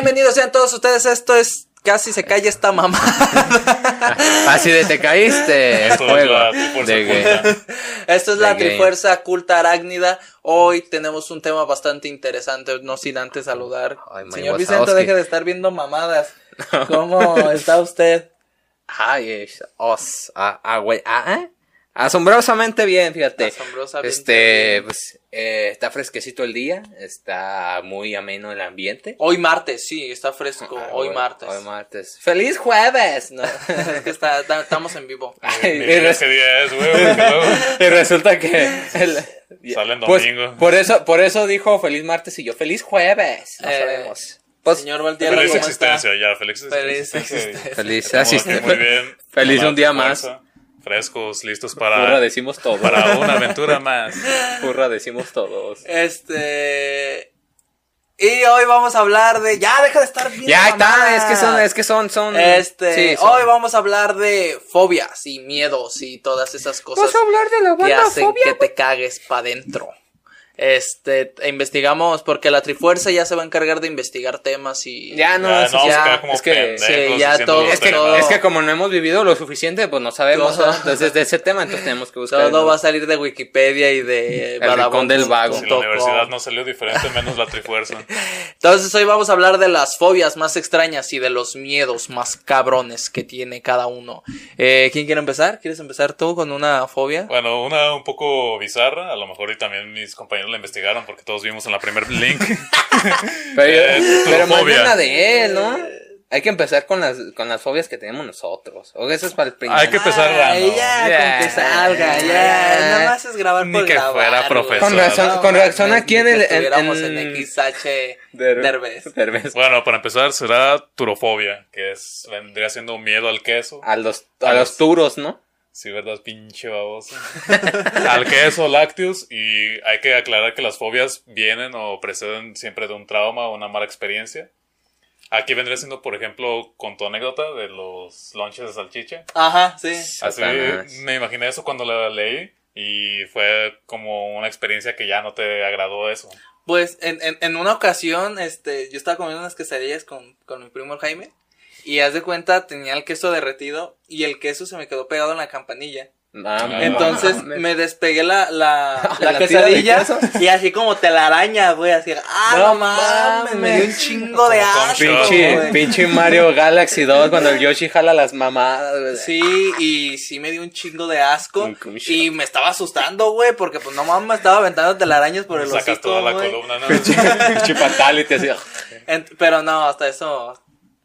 Bienvenidos sean todos ustedes, esto es Casi se cae esta mamá. Así de te caíste. el Esto es juego la de que- Oculta. Esto es la. Trifuerza Culta Arácnida. Hoy tenemos un tema bastante interesante, no sin antes saludar. Ay, Señor Wazowski. Vicente, deje de estar viendo mamadas. ¿Cómo está usted? Ay, es os, ah, ah, güey, ah, ¿eh? Asombrosamente bien, fíjate. Asombrosamente Este, bien. pues, eh, está fresquecito el día, está muy ameno el ambiente. Hoy martes, sí, está fresco. Ah, hoy bueno, martes. Hoy martes. ¡Feliz jueves! ¿no? es que está- está- estamos en vivo. Ay, y, res- día es, luego y resulta que el- sale en pues, domingo. por eso, por eso dijo feliz martes y yo feliz jueves. No Eh, sabemos. Pues, Señor Valtierra, Feliz existencia, ya, feliz Feliz existencia. existencia. feliz muy bien. Feliz la un día Trifuerza, Frescos, listos para, decimos todo. para una aventura más. Purra decimos todos. Este. Y hoy vamos a hablar de. Ya, deja de estar bien. Ya está, es que son, es que son, son. Este. sí, son- Hoy vamos a hablar de fobias y miedos y todas esas cosas Vas a hablar de la que banda hacen fobia. que te cagues pa' dentro. Este, investigamos, porque la Trifuerza ya se va a encargar de investigar temas y. Ya no, Ya, no, como es que, sí, ya todo- es que, todo- es que como no hemos vivido lo suficiente, pues no sabemos, Todo- ¿no? Entonces de ese tema, entonces tenemos que buscar. Todo ¿no? va a salir de Wikipedia y de El del vago. Si la universidad no salió diferente, menos la Trifuerza. Entonces hoy vamos a hablar de las fobias más extrañas y de los miedos más cabrones que tiene cada uno. Eh, ¿Quién quiere empezar? ¿Quieres empezar tú con una fobia? Bueno, una un poco bizarra, a lo mejor y también mis compañeros la investigaron porque todos vimos en la primer link. Pero, Eh, pero más bien la de él, ¿no? Hay que empezar con las, con las fobias que tenemos nosotros. O eso es para el principio. Hay que empezar ya, con que salga, ya. Nada más es grabar Ni por que grabar, fuera profesor. Con razón- No con razón aquí en el- en- estuviéramos en- en, XH Der- Derbez. Derbez. Bueno, para empezar será turofobia, que es vendría siendo miedo al queso. A los, a los turos, ¿no? Sí, verdad, pinche baboso. al queso, lácteos, y hay que aclarar que las fobias vienen o preceden siempre de un trauma o una mala experiencia. Aquí vendría siendo, por ejemplo, con tu anécdota de los lunches de salchicha. Ajá, sí. Así Satanás. me imaginé eso cuando la leí y fue como una experiencia que ya no te agradó eso. Pues en, en, en una ocasión, este, yo estaba comiendo unas quesadillas con, con mi primo Jaime. Y haz de cuenta, tenía el queso derretido y el queso se me quedó pegado en la campanilla. Ah, Entonces mames. me despegué la, la, la, ¿La quesadilla y así como telaraña, güey, así, ah, No no mames, me dio un chingo de asco, Pinche, pinche Mario Galaxy 2 cuando el Yoshi jala las mamadas, güey. Sí, y sí me dio un chingo de asco y me estaba asustando, güey, porque pues no mames, me estaba aventando telarañas por el Sacas hocico, toda la columna, ¿no? Pinche fatality así. Pero no, hasta eso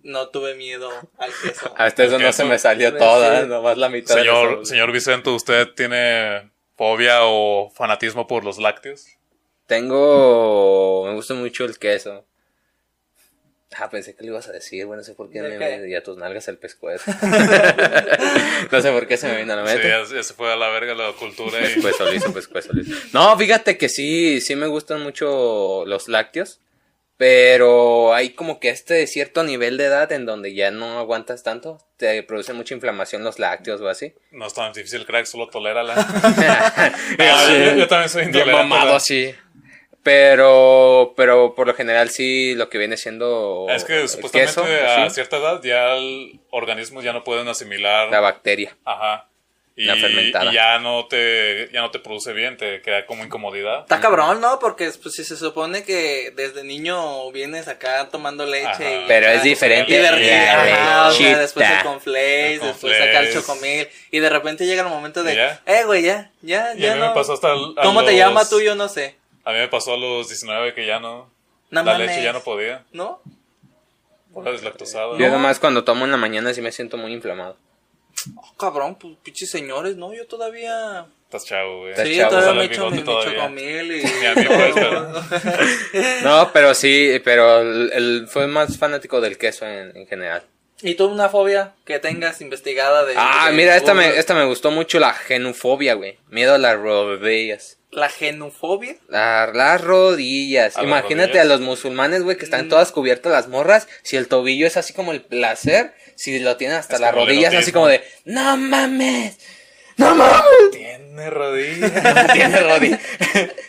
no tuve miedo al queso. Hasta eso El no se me salió Sí. toda, nomás la mitad. de Señor, eso. señor Vicente, ¿usted tiene fobia o fanatismo por los lácteos? Tengo. Me gusta mucho el queso. Ah, pensé que le ibas a decir, bueno, no sé por qué ¿De me qué? y a tus nalgas el pescuezo. no sé por qué se me vino a la Sí, mente. ya, ya se fue a la verga la cultura y... Pescuezo liso, pescuezo liso. No, fíjate que sí, sí me gustan mucho los lácteos. Pero hay como que este cierto nivel de edad en donde ya no aguantas tanto. Te produce mucha inflamación los lácteos o así. No es tan difícil, crack, solo tolérala. Ah, Sí. yo, yo también soy intolerante. mamado así. Pero, pero por lo general sí lo que viene siendo Es que supuestamente queso, a así, cierta edad ya el organismo ya no pueden asimilar. la bacteria. Ajá. Y, La fermentada. y ya no te ya no te produce bien, te queda como incomodidad. Está cabrón, ¿no? Porque pues si se supone que desde niño vienes acá tomando leche Ajá. y... Pero es diferente Y de repente, ajá, o sea, después el conflace, después saca el chocomil y de repente llega el momento de, ¿Y ya? eh, güey, ya, ya, Y ya a mí no. me pasó hasta el- ¿Cómo te los- llama tú? Yo no sé. A mí me pasó a los 19 que ya no No la mames. leche ya no podía, ¿No? por la deslactosada. Yo nomás cuando tomo en la mañana sí me siento muy inflamado. Oh, cabrón, pues pinches señores, ¿no? Yo todavía... Estás chavo, güey. Estás Sí, chavo, todavía me echo mi, chocomil y... No, pero sí, pero el, el- fue más fanático del queso en, en general. ¿Y tú una fobia que tengas investigada de... Ah, de- mira, esta me, esta me gustó mucho, la genufobia, güey. Miedo a las rodillas. La genufobia. Las rodillas. ¿A las Imagínate rodillas? a los musulmanes, güey, que están Mm. todas cubiertas las morras. Si el tobillo es así como el placer, si lo tienen hasta Es las rodillas, así como de, no mames, no mames. Tiene rodillas. Tiene rodillas.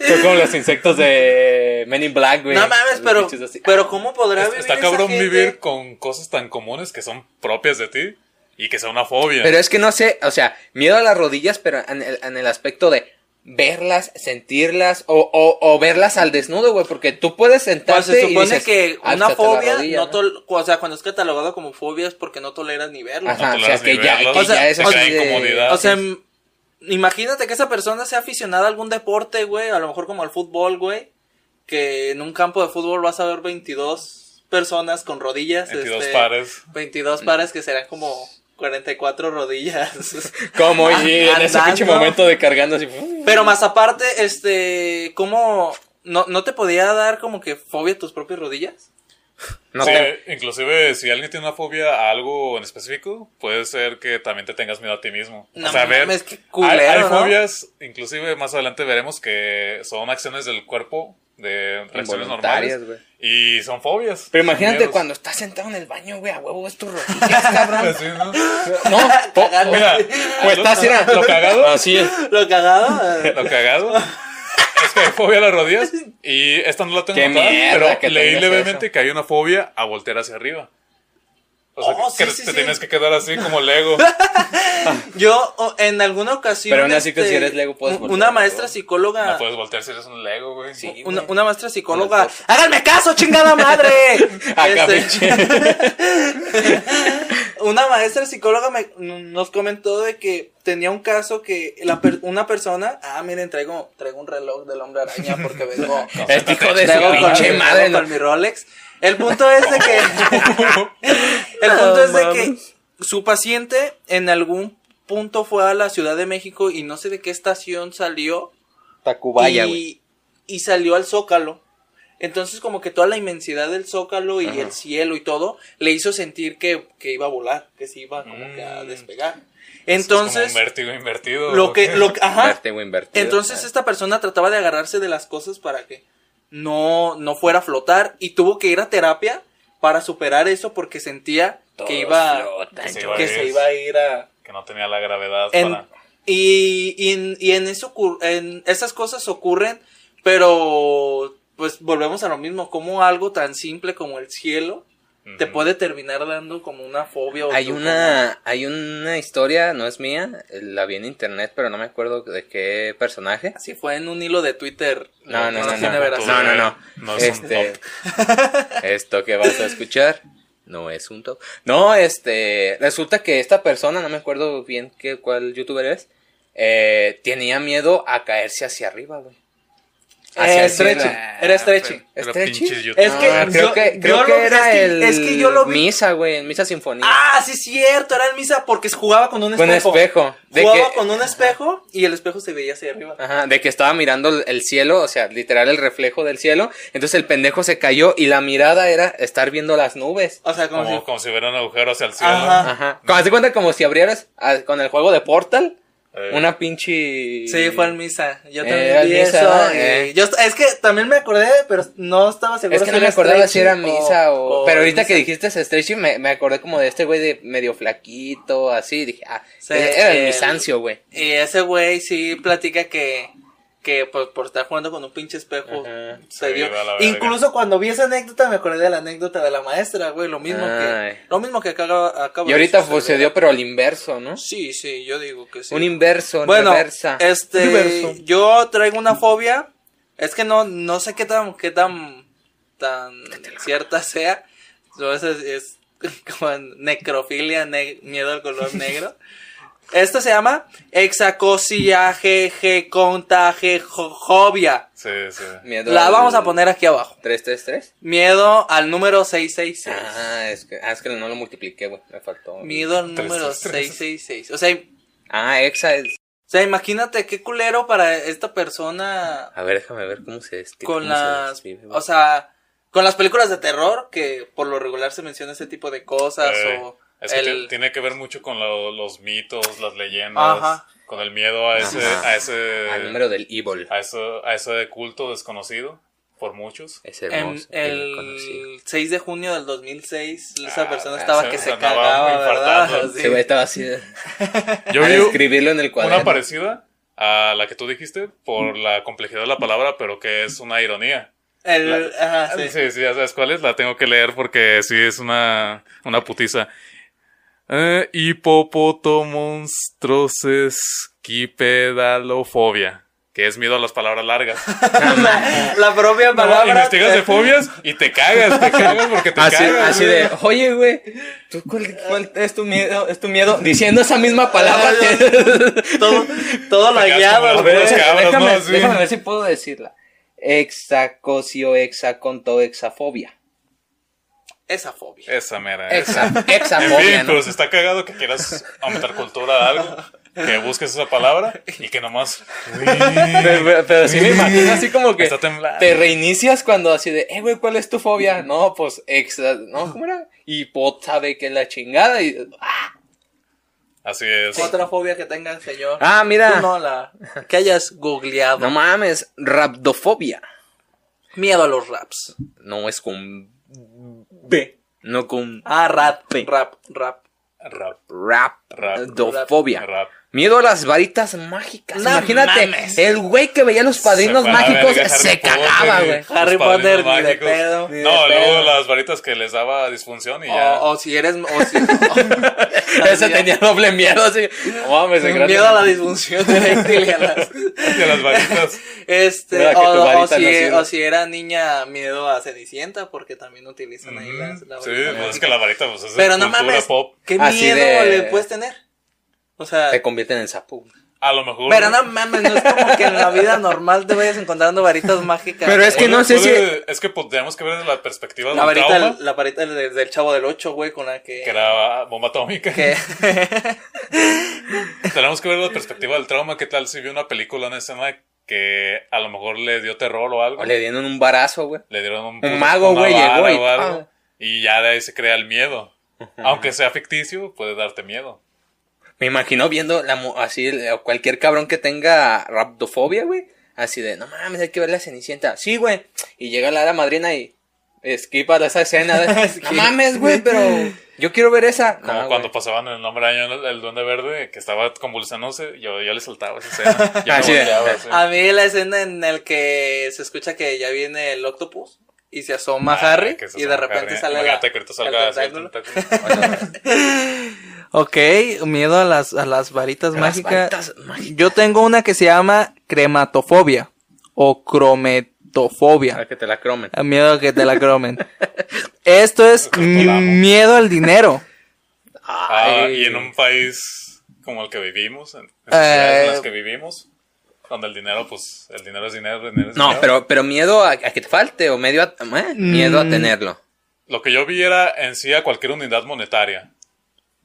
Son como los insectos de Men in Black, güey. No mames, pero, pero ¿cómo podrá Es- vivir Está esa cabrón gente? vivir con cosas tan comunes que son propias de ti y que sea una fobia. Pero es que no sé, o sea, miedo a las rodillas, pero en el, en el aspecto de verlas, sentirlas o, o, o verlas al desnudo, güey, porque tú puedes Pues sentarte se y supone dices, que "Ah, una pues, la fobia, rodilla", no tol- o sea, cuando es catalogado como fobia es porque no toleras ni verlo. Ajá, No o sea, que ya, verlo, que o sea, ya es de- incomodidad. O sea, imagínate que esa persona sea aficionada a algún deporte, güey, a lo mejor como al fútbol, güey, que en un campo de fútbol vas a ver 22 personas con rodillas. 22 este, pares. 22 pares que serán como 44 rodillas. Como y en ese pinche momento de cargando así. Pero más aparte, este, ¿cómo no, no te podía dar como que fobia a tus propias rodillas? No Sí, te- inclusive si alguien tiene una fobia a algo en específico, puede ser que también te tengas miedo a ti mismo. No o sea, ver, qué hay, culero, hay ¿no? fobias, inclusive más adelante veremos que son acciones del cuerpo de reacciones normales y son fobias. Pero imagínate miedos. cuando estás sentado en el baño, güey, a huevo es tu rodillas, cabrón. ¿no? No, po- Mira, pues estás, mira, lo cagado, Así es. Lo cagado. lo cagado es que hay fobia a las rodillas y esta no la tengo que pero leí levemente eso. que hay una fobia a voltear hacia arriba. O sea, Oh, que sí, sí, te sí. tienes que quedar así como Lego. Yo o, en alguna ocasión. Pero aún así que este, si eres Lego puedes voltear, Una maestra psicóloga. No puedes voltear si eres un Lego, güey. Sí. una, güey. una maestra psicóloga. ¡Háganme caso, chingada madre! Este, una maestra psicóloga me, nos comentó de que tenía un caso que la per- una persona. Ah, miren, traigo, traigo un reloj del hombre araña porque vengo. Hijo de su traigo pinche mi- madre. con mi Rolex. El punto es de que. el punto es de que su paciente en algún punto fue a la Ciudad de México y no sé de qué estación salió Tacubaya, y, salió al Zócalo. Entonces como que toda la inmensidad del Zócalo y Ajá. el cielo y todo le hizo sentir que, que iba a volar, que se iba como que a Mm. Despegar. Es como Entonces, un vértigo invertido. lo que, lo que- ajá. Vértigo invertido. Entonces esta persona trataba de agarrarse de las cosas para que no, no fuera a flotar y tuvo que ir a terapia para superar eso porque sentía Todos que iba, flotan, Que se iba que se iba a ir a, que no tenía la gravedad en- para... y, y, en, y en eso en esas cosas ocurren, pero pues volvemos a lo mismo, como algo tan simple como el cielo te puede terminar dando como una fobia. o Hay una, hay una historia, no es mía, la vi en internet, pero no me acuerdo de qué personaje. Así fue en un hilo de Twitter. No, no, no, no. No, no, no. No es un Este, esto que vas a escuchar no es un top. No, este, resulta que esta persona, no me acuerdo bien qué, cuál youtuber es, eh, tenía miedo a caerse hacia arriba, güey. Eh, el stretchy, era stretchy. Pero ¿Stretchy? pinches YouTube. Es que Ah, creo yo- que, yo creo lo- que es era que- el es que yo lo vi- Misa, güey, en Misa Sinfonía. Ah, sí, cierto, era el misa porque jugaba con un con espejo. espejo. De Jugaba que, con un espejo y el espejo se veía hacia arriba. Ajá, de que estaba mirando el- el cielo, o sea, literal el reflejo del cielo. Entonces el pendejo se cayó y la mirada era estar viendo las nubes. O sea, como, Como, si... como si hubiera un agujero hacia el cielo. Ajá. Ajá. Como, de cuenta como si abrieras ah, con el juego de Portal Eh, una pinche. Sí, fue el misa. Yo Eh, también vi misa, eso. eh. yo, es que también me acordé, pero no estaba seguro. Es que no me acordaba si era misa o. pero ahorita misa. que dijiste Stretchy, me, me acordé como de este güey de medio flaquito, así. Dije, ah, Sí, era el- misancio, güey. Y ese güey sí platica que, que pues, por estar jugando con un pinche espejo Ajá. se dio. Incluso cuando vi esa anécdota me acordé de la anécdota de la maestra, güey. Lo mismo Ay. que lo mismo que acaba, acaba Y ahorita pues, se dio, pero al inverso, ¿no? Sí, sí, yo digo que sí. Un inverso, bueno, reversa. este, yo traigo una fobia. Es que no, no sé qué tan, qué tan, tan cierta sea. Eso es, es como necrofilia, ne- miedo al color negro. Esto se llama exacosiaje, contagefobia. Sí, sí. Miedo La al- vamos a poner aquí abajo. 333. Miedo al número 666. Ah, es que, ah, es que no lo multipliqué, güey. Me faltó. Miedo al número tres, tres. 666. O sea, Ah, Exa es. o sea, imagínate qué culero para esta persona A ver, déjame ver cómo se describe. con se las o sea con las películas de terror que por lo regular se menciona ese tipo de cosas Eh, o es que el ti- tiene que ver mucho con lo- los mitos, las leyendas, Ajá. con el miedo a ese, Ajá. a ese, Al número del evil. a eso, a ese culto desconocido por muchos. Es en hermoso. el conocido. el 6 de junio del 2006 esa Ah, persona se- estaba que se se andaba cagaba. ¿verdad? Sí. Güey estaba así. de- Yo a vi escribirlo en el cuaderno. una parecida a la que tú dijiste por la complejidad de la palabra, pero que es una ironía. El, ajá, sí. Sí, sí, ya sabes cuál es. La tengo que leer porque sí es una, una putiza. Eh, hipopotomonstrosesquipedalofobia. Que es miedo a las palabras largas. la, la propia No, palabra. investigas de fobias y te cagas, te cagas porque te Así, cagas. así güey. de, oye, güey, ¿tú cuál, cuál es tu miedo? ¿Es tu miedo? Diciendo esa misma palabra. todo, todo lagueado, como güey. déjame, ¿no? Déjame ver si puedo decirla. Exacosio, hexaconto, hexafobia. Esa fobia. Esa mera. Exa, En hexafobia, fin, ¿no? está cagado que quieras aumentar cultura a algo, que busques esa palabra y que nomás. Pero, pero- pero sí me imagino así como que Está temblando. te reinicias cuando así de, eh, güey, ¿cuál es tu fobia? No, pues, exa, ¿no? ¿Cómo era? Y pot sabe que es la chingada y, ah, Así es. Otra fobia que tenga el señor. Ah, mira. Tú no, la que hayas googleado. no mames, rapdofobia. Miedo a los raps. No es con B, no con Ah, rap, rap, rap. Rap. rap, Rap. dofobia. Rap. Miedo a las varitas mágicas. No Imagínate, mames. el güey que veía los padrinos Se mágicos verga se cagaba, güey. Harry Potter, ni de pedo, ni de No, luego pedo. las varitas que les daba disfunción y ya. O, o si eres. O si, Ese tenía doble miedo, así. No mames, grande. miedo a la disfunción eréctil y a las. De las varitas. Este, o, o si, no sirve. o si era niña, miedo a Cenicienta, porque también utilizan ahí las. la Sí, varita pues es que la varita pues, es Pero no mames, pop. ¿qué Así miedo de- le puedes tener? O sea, Te convierten en sapo. A lo mejor. pero no mames, no es como que en la vida normal te vayas encontrando varitas mágicas. Pero es que no sé si- Es que pues, tenemos que ver desde la perspectiva La del varita, trauma. la varita del, del chavo del 8, güey, con la que. Que era bomba atómica. que- Tenemos que ver la perspectiva del trauma. ¿Qué tal si vio una película, una escena que a lo mejor le dio terror o algo? O le dieron un barazo, güey. Le dieron un, Un mago, una güey, llegó y ya de ahí se crea el miedo. Aunque sea ficticio, puede darte miedo. Me imagino viendo la, así cualquier cabrón que tenga raptofobia, güey. Así de, no mames, hay que ver la cenicienta. Sí, güey. Y llega la hada madrina y esquipa esa escena. De, no mames, güey, pero yo quiero ver esa. Como No, cuando güey. pasaban el nombre año el, el duende verde que estaba convulsionándose, yo, yo le saltaba esa escena. Yo me volteaba, así. A mí la escena en el que se escucha que ya viene el octopus y se asoma Ah, Harry y de repente Harry. sale la, Imagínate que ahorita salga el así el tentáculo. Ok, miedo a las, a las varitas Las mágicas. varitas mágicas. Yo tengo una que se llama crematofobia o crometofobia. Para que te la cromen. A Miedo a que te la cromen. Esto es miedo al dinero. Ah, y en un país como el que vivimos, en, en Eh, en las que vivimos, donde el dinero, pues, el dinero es dinero, el dinero es No, dinero. pero, pero miedo a, a que te falte o medio a, ¿eh? miedo a Mm. tenerlo. Lo que yo vi era en sí a cualquier unidad monetaria.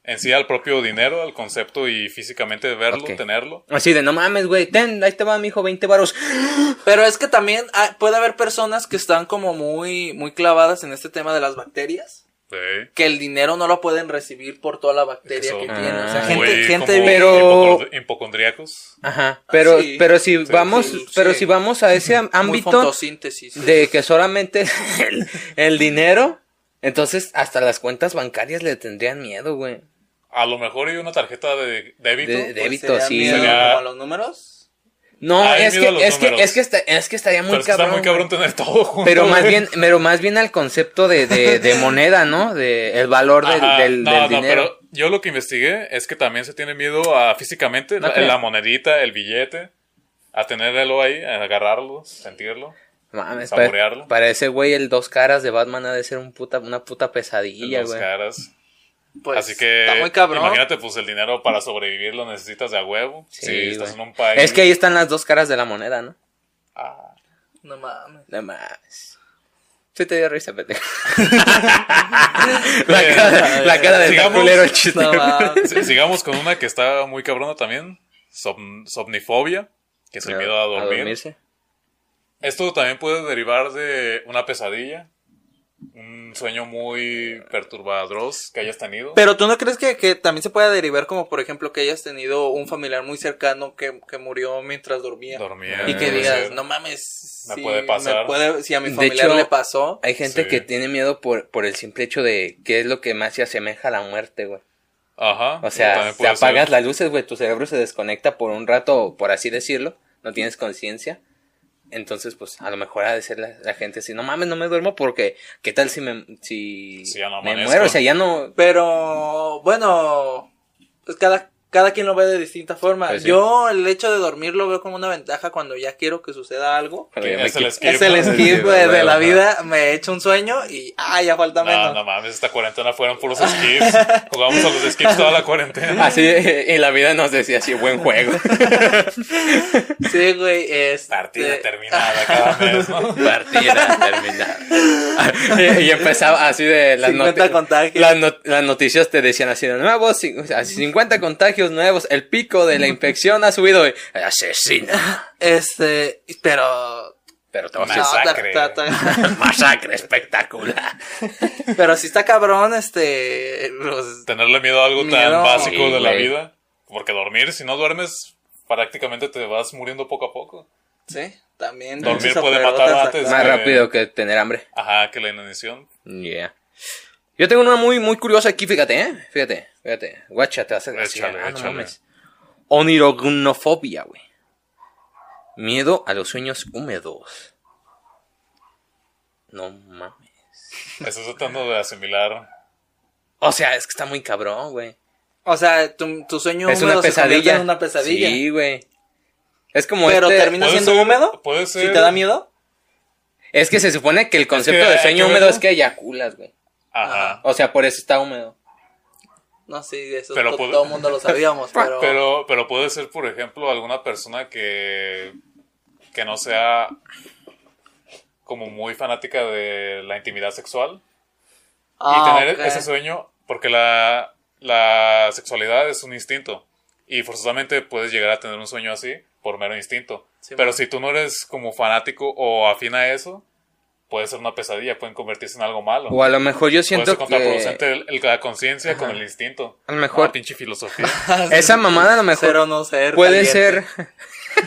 En sí al propio dinero, al concepto y físicamente verlo, Ok. tenerlo. Así de, no mames, güey, ten, ahí te va, mijo, 20 varos. Pero es que también hay- puede haber personas que están como muy, muy clavadas en este tema de las bacterias. Sí. Que el dinero no lo pueden recibir por toda la bacteria Eso- que tienen. O sea, Ah, gente, gente como Pero- hipocondríacos. Ajá, pero, Ah, sí. pero si Sí, vamos, sí, pero sí. si vamos a ese ámbito fotosíntesis. de que solamente el, el dinero, entonces hasta las cuentas bancarias le tendrían miedo, güey. A lo mejor y una tarjeta de débito. De- Pues débito, sería sí. miedo Sería- como a los números. No, Hay es que, es que, es que, está- es que estaría muy pero es que cabrón. está muy cabrón tener todo junto. Pero más güey. bien, pero más bien al concepto de, de, de moneda, ¿no? De el valor del, Ajá, del, no, del no, dinero. pero yo lo que investigué es que también se tiene miedo a físicamente, la, Ok. la monedita, el billete, a tenerlo ahí, a agarrarlo, sentirlo. Mames, saborearlo. para, para ese güey el dos caras de Batman ha de ser un puta, una puta pesadilla, las güey. caras. Pues, Así que está muy cabrón. imagínate, pues el dinero para sobrevivir lo necesitas de a huevo. Sí, si estás güey. en un país. Es que ahí están las dos caras de la moneda, ¿no? Ah, No mames. No más. Sí te dio risa, pendejo. la, cara, la cara del Sigamos. culero el chiste. No mames. sigamos con una que está muy cabrona también. Som- somnifobia, que es el miedo a dormir. dormirse. Esto también puede derivar de una pesadilla, un sueño muy perturbador que hayas tenido. Pero tú no crees que, que también se pueda derivar como por ejemplo que hayas tenido un familiar muy cercano que, que murió mientras dormía. Dormía. Y que digas, ser. no mames, Me si puede pasar. puede- si a mi De familiar hecho, le pasó. Hay gente Sí. que tiene miedo por, por el simple hecho de qué es lo que más se asemeja a la muerte, güey. Ajá. O sea, puede apagas ser. las luces, güey, tu cerebro se desconecta por un rato, por así decirlo, no tienes conciencia. Entonces, pues, a lo mejor ha de ser la, la gente así, no mames, no me duermo porque, ¿qué tal si me, si, Si ya no me muero? O sea, ya no, Pero, bueno, pues cada, cada quien lo ve de distinta forma. Pues sí. Yo el hecho de dormir lo veo como una ventaja cuando ya quiero que suceda algo. ya me es el skip. Es el ¿no? skip de, de la vida, me echo un sueño y, ah, ya falta No, menos. no mames, esta cuarentena fueron puros skips. Jugamos a los skips toda la cuarentena. Así, en la vida nos decía así, buen juego. Sí, güey, es... Partida terminada cada mes, ¿no? Partida terminada. y, y empezaba así de las, 50 noti- contagios. las, not- las noticias te decían así de nuevos, cin- o sea, 50 contagios nuevos, el pico de la infección ha subido y asesina. Este, pero... Pero te vas no, a Masacre. ta- ta- ta- masacre espectacular. pero si está cabrón, este... pues, Tenerle miedo a algo tan básico Sí, de la vida. Porque dormir, si no duermes, prácticamente te vas muriendo poco a poco. sí, también... Dormir puede matar antes. Más que- rápido que tener hambre. Ajá, que la inanición. Yeah. Yo tengo una muy, muy curiosa aquí, fíjate, ¿eh? Fíjate, fíjate. Guacha, te vas a decir, Échale, ah, no échale. mames. Onirognofobia, güey. Miedo a los sueños húmedos. No mames. Estás tratando de asimilar. O sea, es que está muy cabrón, güey. O sea, tu, tu sueño Es húmedo una se pesadilla. en una pesadilla. Sí, güey. Es como pero este- termina siendo ser- húmedo. puede Si ser- te da miedo. Es que se supone que el concepto que de sueño húmedo es que eyaculas, güey. Ajá. O sea, por eso está húmedo. No, sí, eso Pero to- puede- todo el mundo lo sabíamos, pero... Pero, pero puede ser, por ejemplo, alguna persona que, que no sea como muy fanática de la intimidad sexual Ah, y tener ok. ese sueño, porque la, la sexualidad es un instinto y forzosamente puedes llegar a tener un sueño así por mero instinto. Sí, Pero man. si tú no eres como fanático o afín a eso, puede ser una pesadilla, pueden convertirse en algo malo. O a lo mejor yo Puede siento ser que... contraproducente la conciencia con el instinto. A lo mejor- Ah, pinche filosofía. Esa mamada a lo mejor... Ser o no ser. Puede caliente. ser.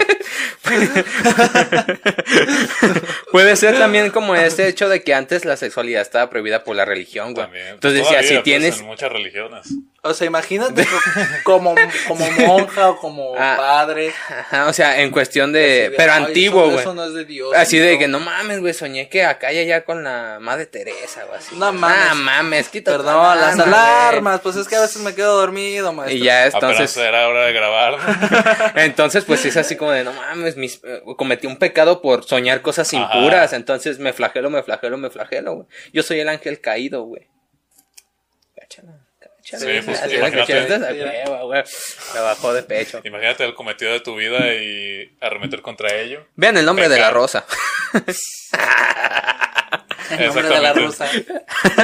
Puede ser también como este hecho de que antes la sexualidad estaba prohibida por la religión, güey. También. Entonces decía, si pues, tienes. en muchas religiones. O sea, imagínate co- como, como monja o como Ah, padre. Ajá, o sea, en cuestión de. de, Pero "Ay, antiguo, güey. Eso no es de Dios. Así de no". que no mames, güey, soñé que acá y allá con la madre Teresa, güey. así. No mames. Ah, mames, quita Perdón, las alarmas. Pues es que a veces me quedo dormido, maestro. Y ya Apenas entonces. era hora de grabar. ¿no? Entonces, pues es así como de, no mames, mis, eh, cometí un pecado por soñar cosas Ajá. impuras. Entonces me flagelo, me flagelo, me flagelo, güey. Yo soy el ángel caído, güey. Sí, pues, la bajó de pecho. Imagínate el cometido de tu vida y arremeter contra ello. Vean el nombre de la rosa. El nombre de la rusa.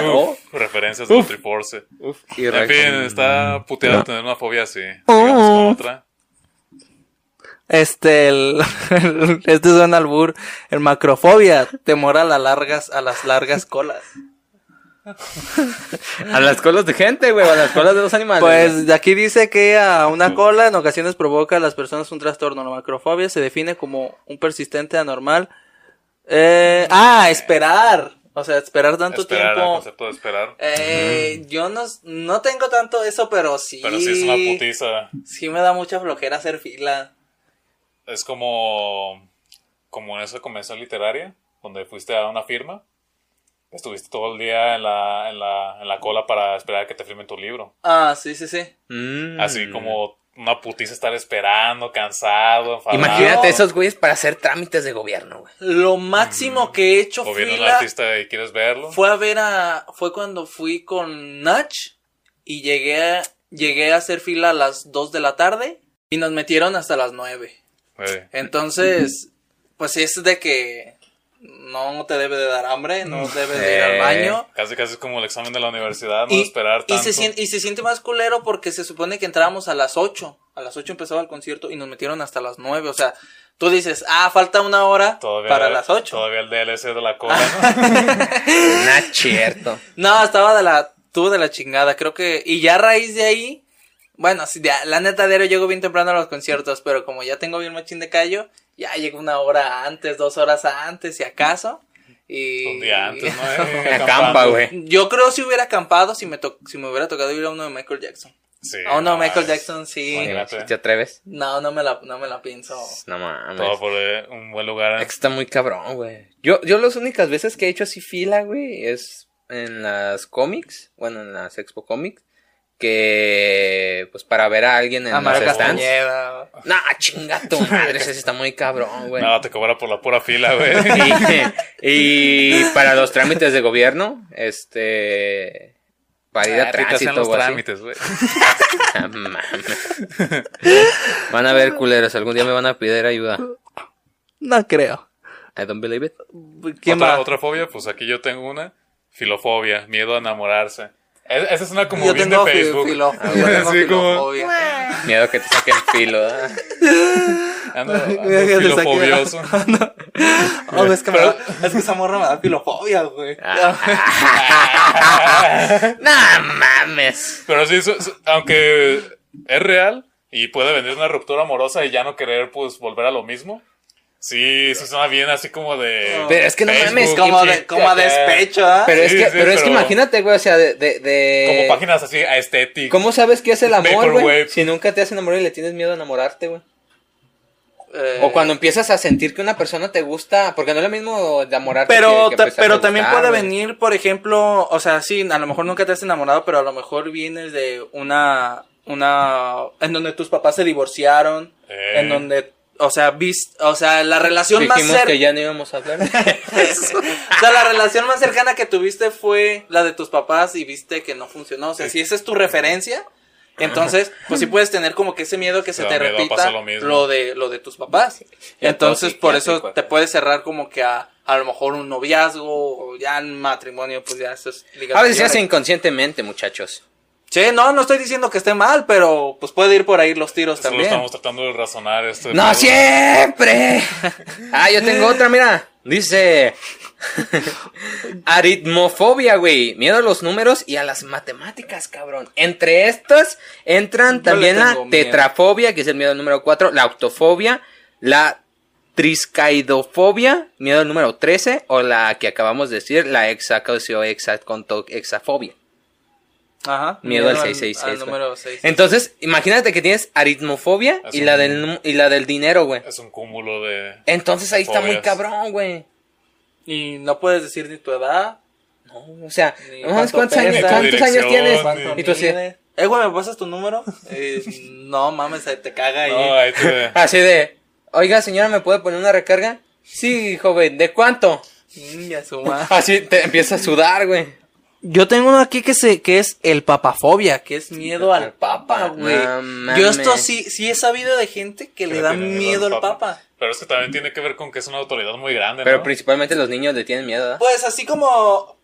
Oh. Uf, referencias de Nutriforce. Y En reacción. fin, está puteado tener una fobia así. Sigamos con otra. Este, el, este es un albur. El macrofobia, temor a las largas, a las largas colas. A las colas de gente, güey, a las colas de los animales. Pues de aquí dice que a una cola en ocasiones provoca a las personas un trastorno. La macrofobia se define como un persistente anormal. Eh, ah, esperar. O sea, esperar tanto Esperar, el tiempo. concepto de esperar. Eh, yo no, no tengo tanto eso, pero sí. Pero sí es una putiza. Sí me da mucha flojera hacer fila. Es como, como en esa convención literaria, donde fuiste a una firma. Estuviste todo el día en la, en la, en la cola para esperar a que te firmen tu libro. Ah, sí, sí, sí. Mm. Así como una putiza estar esperando, cansado, enfadado. Imagínate esos güeyes para hacer trámites de gobierno, güey. Lo máximo que he hecho O viene un fila artista y quieres verlo. fue a ver a. Fue cuando fui con Nach y llegué a, llegué a hacer fila a las 2 de la tarde y nos metieron hasta las 9. Güey. Entonces, pues es de que no te debe de dar hambre, no debes de ir al baño. Casi casi es como el examen de la universidad, no Y, esperar y tanto. se siente, y se siente más culero porque se supone que entrábamos a las 8. A las 8 empezaba el concierto y nos metieron hasta las 9. O sea, tú dices, ah, falta una hora Todavía, para las 8. Todavía el DLC de la cola, ¿no? Nah, cierto. No, estaba de la, tuvo de la chingada, creo que, y ya a raíz de ahí, bueno, la neta diario llego bien temprano a los conciertos, pero como ya tengo bien machín de callo, ya llego una hora antes, dos horas antes, si acaso, y... Un día antes, ¿no? Eh, Acampa, güey. Yo creo si hubiera acampado, si me, to- si me hubiera tocado ir a uno de Michael Jackson. Sí, Oh, no, Michael es- Jackson sí. Imagínate. ¿Te atreves? No, no me la, no me la pienso. No mames. Todo por eh, un buen lugar. Es que está muy cabrón, güey. Yo, yo las únicas veces que he hecho así fila, güey, es en las cómics, bueno, en las Expo Comics, que pues para ver a alguien en Amara los stands. Nah, chinga tu madre, ese está muy cabrón, güey. Nada, te cobra por la pura fila, güey. Y, y para los trámites de gobierno, este para ir a Ah, tránsito los o así. trámites, güey. Ah. Van a ver culeros, algún día me van a pedir ayuda. No creo. I don't believe it. ¿Quién otra, va? otra fobia, pues aquí yo tengo una. Filofobia, miedo a enamorarse. Es- Esa es una como Yo bien tengo de Facebook. filo- Ah, yo bueno. tengo Sí, como-. Miedo que te saquen filo, ¿verdad? Ando, ando filofobioso. Oh, es, que me da- es que esa morra me da filofobia, güey. No mames. Pero sí, eso- eso- aunque es real y puede venir una ruptura amorosa y ya no querer pues volver a lo mismo. Sí, sí suena bien así como de... Pero es que no Facebook, mames, Como, de, como a acá. despecho, ¿ah? Pero es Sí, que, sí, pero es que imagínate, güey, o sea, de, de, de- Como páginas así aesthetic. ¿Cómo sabes qué es el amor, güey? Si nunca te has enamorado y le tienes miedo a enamorarte, güey. Eh, O cuando empiezas a sentir que una persona te gusta, porque no es lo mismo enamorarte Pero, que, que pero a también gustar, puede venir, por ejemplo, o sea, sí, a lo mejor nunca te has enamorado, pero a lo mejor vienes de una, una, en donde tus papás se divorciaron, Eh. en donde, o sea, vis, o sea, la relación más Dijimos cercana, que ya no íbamos a hablar. o sea, la relación más cercana que tuviste fue la de tus papás y viste que no funcionó, o sea, si esa es tu referencia, entonces, pues sí puedes tener como que ese miedo que se Te repita lo mismo. lo de, lo de tus papás. Entonces, por eso psiquiátrico te puedes cerrar como que a, a lo mejor un noviazgo o ya en matrimonio, pues ya eso es A veces se hace inconscientemente, muchachos. Sí, no, no estoy diciendo que esté mal, pero pues puede ir por ahí los tiros Solo también. estamos tratando de razonar esto. ¡No siempre! Ah, yo tengo otra, mira. Dice... Aritmofobia, güey. Miedo a los números y a las matemáticas, cabrón. Entre estas entran Yo también la miedo. tetrafobia, que es el miedo al número 4, la autofobia, la triscaidofobia, miedo al número 13, o la que acabamos de decir, la exacosio exaconto exafobia. Ajá. Miedo al 666, Al güey. número 6. Entonces, imagínate que tienes aritmofobia Es y la, del, y la del dinero, güey. Es un cúmulo de... Entonces ahí está muy cabrón, güey. Y no puedes decir ni tu edad, No, o sea, ¿cuántos años, cuántos años tienes? Y tú así. Eh, güey, ¿me pasas tu número? Eh, no mames, ahí te caga ahí. No, ahí te... así de, oiga señora, ¿me puede poner una recarga? Sí, joven, ¿de cuánto? Inga su madre. Así te empieza a sudar, güey. Yo tengo uno aquí que se que es el papafobia, que es miedo al papa, güey. No. Yo esto sí sí he sabido de gente que le le da miedo al papa. Pero es que también tiene que ver con que es una autoridad muy grande, Pero ¿no? principalmente los niños le tienen miedo, ¿verdad? Pues así como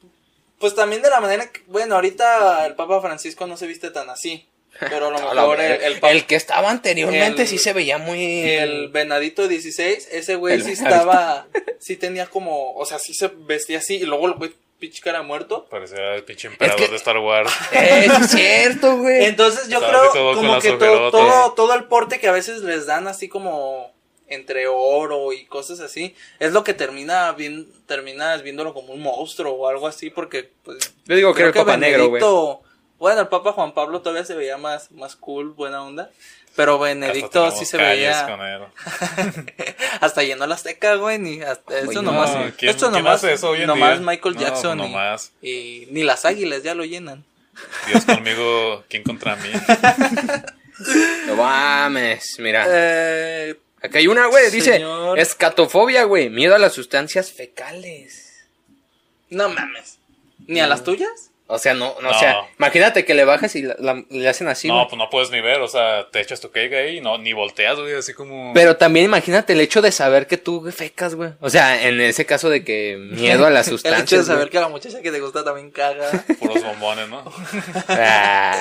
pues también de la manera que bueno, ahorita el Papa Francisco no se viste tan así, pero a lo mejor el, papa- El que estaba anteriormente el- sí se veía muy... el venadito 16, ese güey sí estaba sí tenía como, o sea, sí se vestía así y luego el güey pinche cara muerto. Parecía el pinche emperador que- de Star Wars. Eh, es cierto, güey. Entonces yo Estaba creo todo como que to- ojerotas. todo, todo el porte que a veces les dan así como entre oro y cosas así, es lo que termina bien, terminas viéndolo como un monstruo o algo así, porque pues Yo digo que el Papa Negro, güey. Bueno, el Papa Juan Pablo todavía se veía más, más cool, buena onda. Pero Benedicto sí se veía. con él. hasta llenó la Azteca, güey. Ni hasta, eso Oye, nomás. no, ¿quién- esto quién nomás. hace eso hoy en nomás día? Michael No, Jackson. y- nomás. y, ni las águilas ya lo llenan. Dios conmigo, ¿quién contra mí? No mames, mira. Eh, Acá hay una, güey, dice, Señor. escatofobia, güey, miedo a las sustancias fecales. no mames. ¿Ni a las tuyas? O sea, no, no, No. o sea, imagínate que le bajas y la- la- le hacen así, no, güey. pues no puedes ni ver, o sea, te echas tu cake ahí y no, ni volteas, güey, así como... Pero también imagínate el hecho de saber que tú fecas, güey. O sea, en ese caso de que miedo a las El sustancias. hecho de saber güey. que a la muchacha que te gusta también caga. Puros bombones, ¿no? Ah,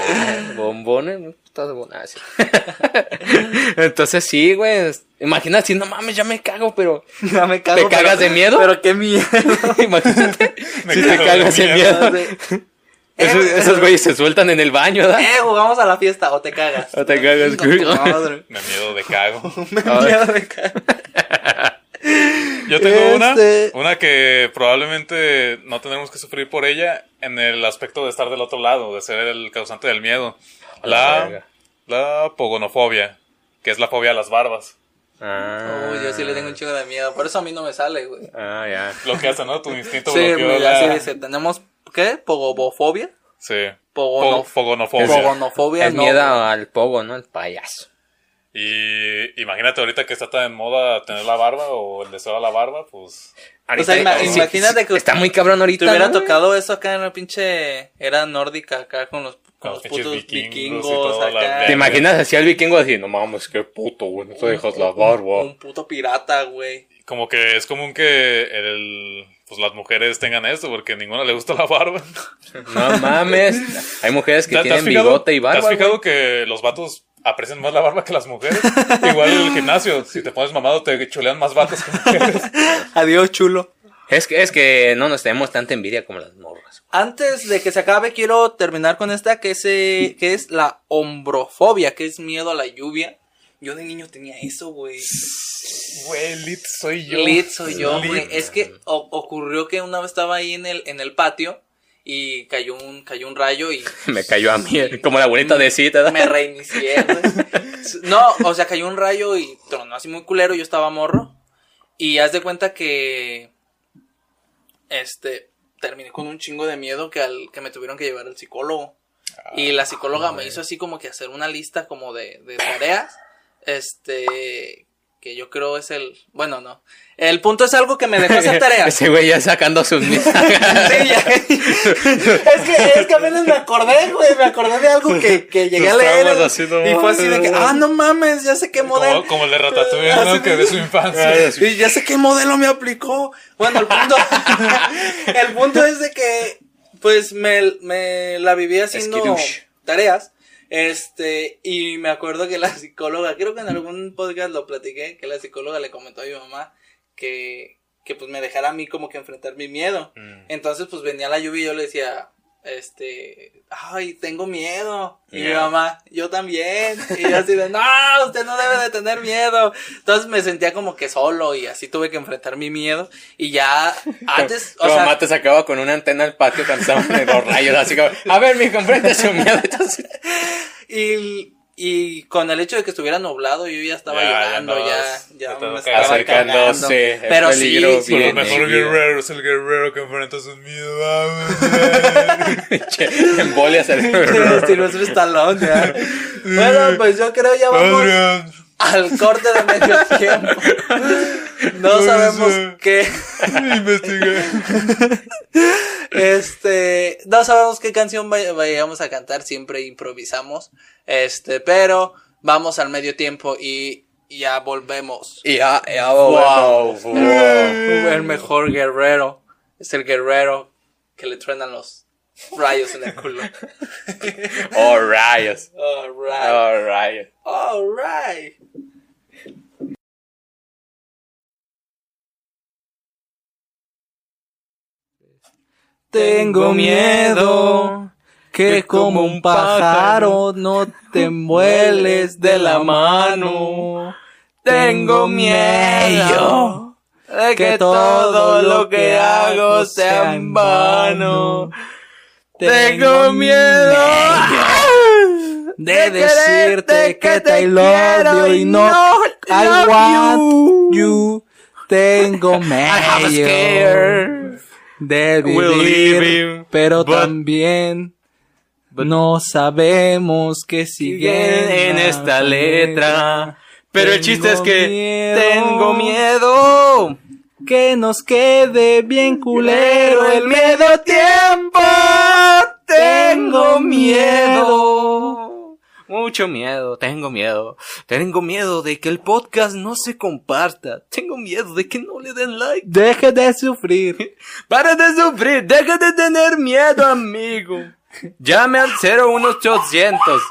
bombones, ¿no? Estás bona- sí. Entonces sí, güey. Imagínate, si no mames, ya me cago, pero ya me cago. ¿Te cagas de miedo? Pero qué miedo. imagínate Me si te cago de cagas de miedo. miedo. Esos, esos güeyes se sueltan en el baño, ¿verdad? Eh, jugamos a la fiesta o te cagas. O te cagas, No, madre. Me miedo de cago. Me miedo de cagar. Yo Yo tengo Este- una, una que probablemente no tendremos que sufrir por ella en el aspecto de estar del otro lado, de ser el causante del miedo. A la La, pogonofobia, que es la fobia a las barbas. Ah, Uy, yo sí le tengo un chingo de miedo. Por eso a mí no me sale, güey. Ah, ya. Lo que hace, ¿no? Tu instinto Sí, bloqueó güey, la... así dice. Tenemos, ¿qué? ¿Pogobofobia? Sí. Pogono- Po- pogonofobia. Pogonofobia. Es no, miedo güey. al pogo, ¿no? El payaso. Y imagínate ahorita que está tan en moda tener la barba o el deseo a la barba, pues... O sea, ima- sí, imagínate que Está muy cabrón ahorita. te hubiera ¿no? tocado eso acá en la pinche era nórdica, acá con los, con los putos vikingos vikingos, la acá. ¿Te imaginas así al vikingo así? No mames, qué puto, güey. No te dejas la barba. Un puto pirata, güey. Como que es común que el, pues las mujeres tengan esto, porque a ninguna le gusta la barba. No mames. Hay mujeres que ¿Te- te has tienen fijado- bigote y barba. ¿Te has fijado güey. que los vatos aprecian más la barba que las mujeres? Igual en el gimnasio, si te pones mamado te chulean más vatos que mujeres. Adiós, chulo. Es que, es que no nos tenemos tanta envidia como las morras. Antes de que se acabe, quiero terminar con esta, que es, eh, que es la hombrofobia, que es miedo a la lluvia. Yo de niño tenía eso, güey. Güey, lit soy yo. Lit soy yo, güey. Es que o- ocurrió que una vez estaba ahí en el, en el patio y cayó un, cayó un rayo y Me cayó a mí, como la abuelita de cita. me reinicié, güey. No, o sea, cayó un rayo y tronó así muy culero, yo estaba morro. Y haz de cuenta que. Este. Terminé con un chingo de miedo que al que me tuvieron que llevar al psicólogo. Y la psicóloga me hizo así como que hacer una lista como de, de tareas. Este. Que yo creo es el. Bueno, no. El punto es algo que me dejó hacer tareas. Ese güey ya sacando sus Sí, ya. es, que, es que apenas me acordé, güey. Me acordé de algo que, que llegué a leer. y fue así de que, ah, no mames, ya sé qué modelo. Como, como el de Ratatouille, ¿no? Que de- su infancia. Y ya sé qué modelo me aplicó. Bueno, el punto, el punto es de que, pues, me, me la viví haciendo tareas. Este, y me acuerdo que la psicóloga, creo que en algún podcast lo platiqué, que la psicóloga le comentó a mi mamá que, que pues me dejara a mí como que enfrentar mi miedo. Mm. Entonces, pues venía la lluvia y yo le decía, este, ay, tengo miedo. Y mi mamá, yo también. Y yo así de, no, usted no debe de tener miedo. Entonces me sentía como que solo y así tuve que enfrentar mi miedo. Y ya antes, Tu o sea, mamá te sacaba con una antena al patio cuando estaban los rayos, así como, a ver, mi enfrente su miedo. Entonces, y, y con el hecho de que estuviera nublado, yo ya estaba Ya, ya llorando, ya, ya, ya me estaba acercándose, cagando. el Pero sí, sí, Pero el mejor bien. guerrero es el guerrero que enfrenta sus miedos. che, embolias el... Silvestre Stallone, ya. Bueno, pues yo creo ya vamos. Al corte de medio tiempo. No sabemos qué, Investigué. este, no sabemos qué canción vay- vayamos a cantar, siempre improvisamos, este, pero vamos al medio tiempo y ya volvemos. Y ya, ya, Wow. wow. El mejor guerrero es el guerrero que le truenan los rayos en el culo. Oh, rayos. Alright, Oh, rayos. alright. Tengo miedo que como un pájaro no te mueles de la mano. Tengo miedo de que todo lo que hago sea en vano. Tengo miedo de decirte que te quiero y no I want you. Tengo miedo de vivir, pero también no sabemos qué sigue en esta letra. Pero el chiste es que miedo. tengo miedo. Que nos quede bien culero el medio tiempo. Tengo miedo. Mucho miedo, tengo miedo. Tengo miedo de que el podcast no se comparta. Tengo miedo de que no le den like. Deje de sufrir. Para de sufrir, deja de tener miedo, amigo. Llame al 01800.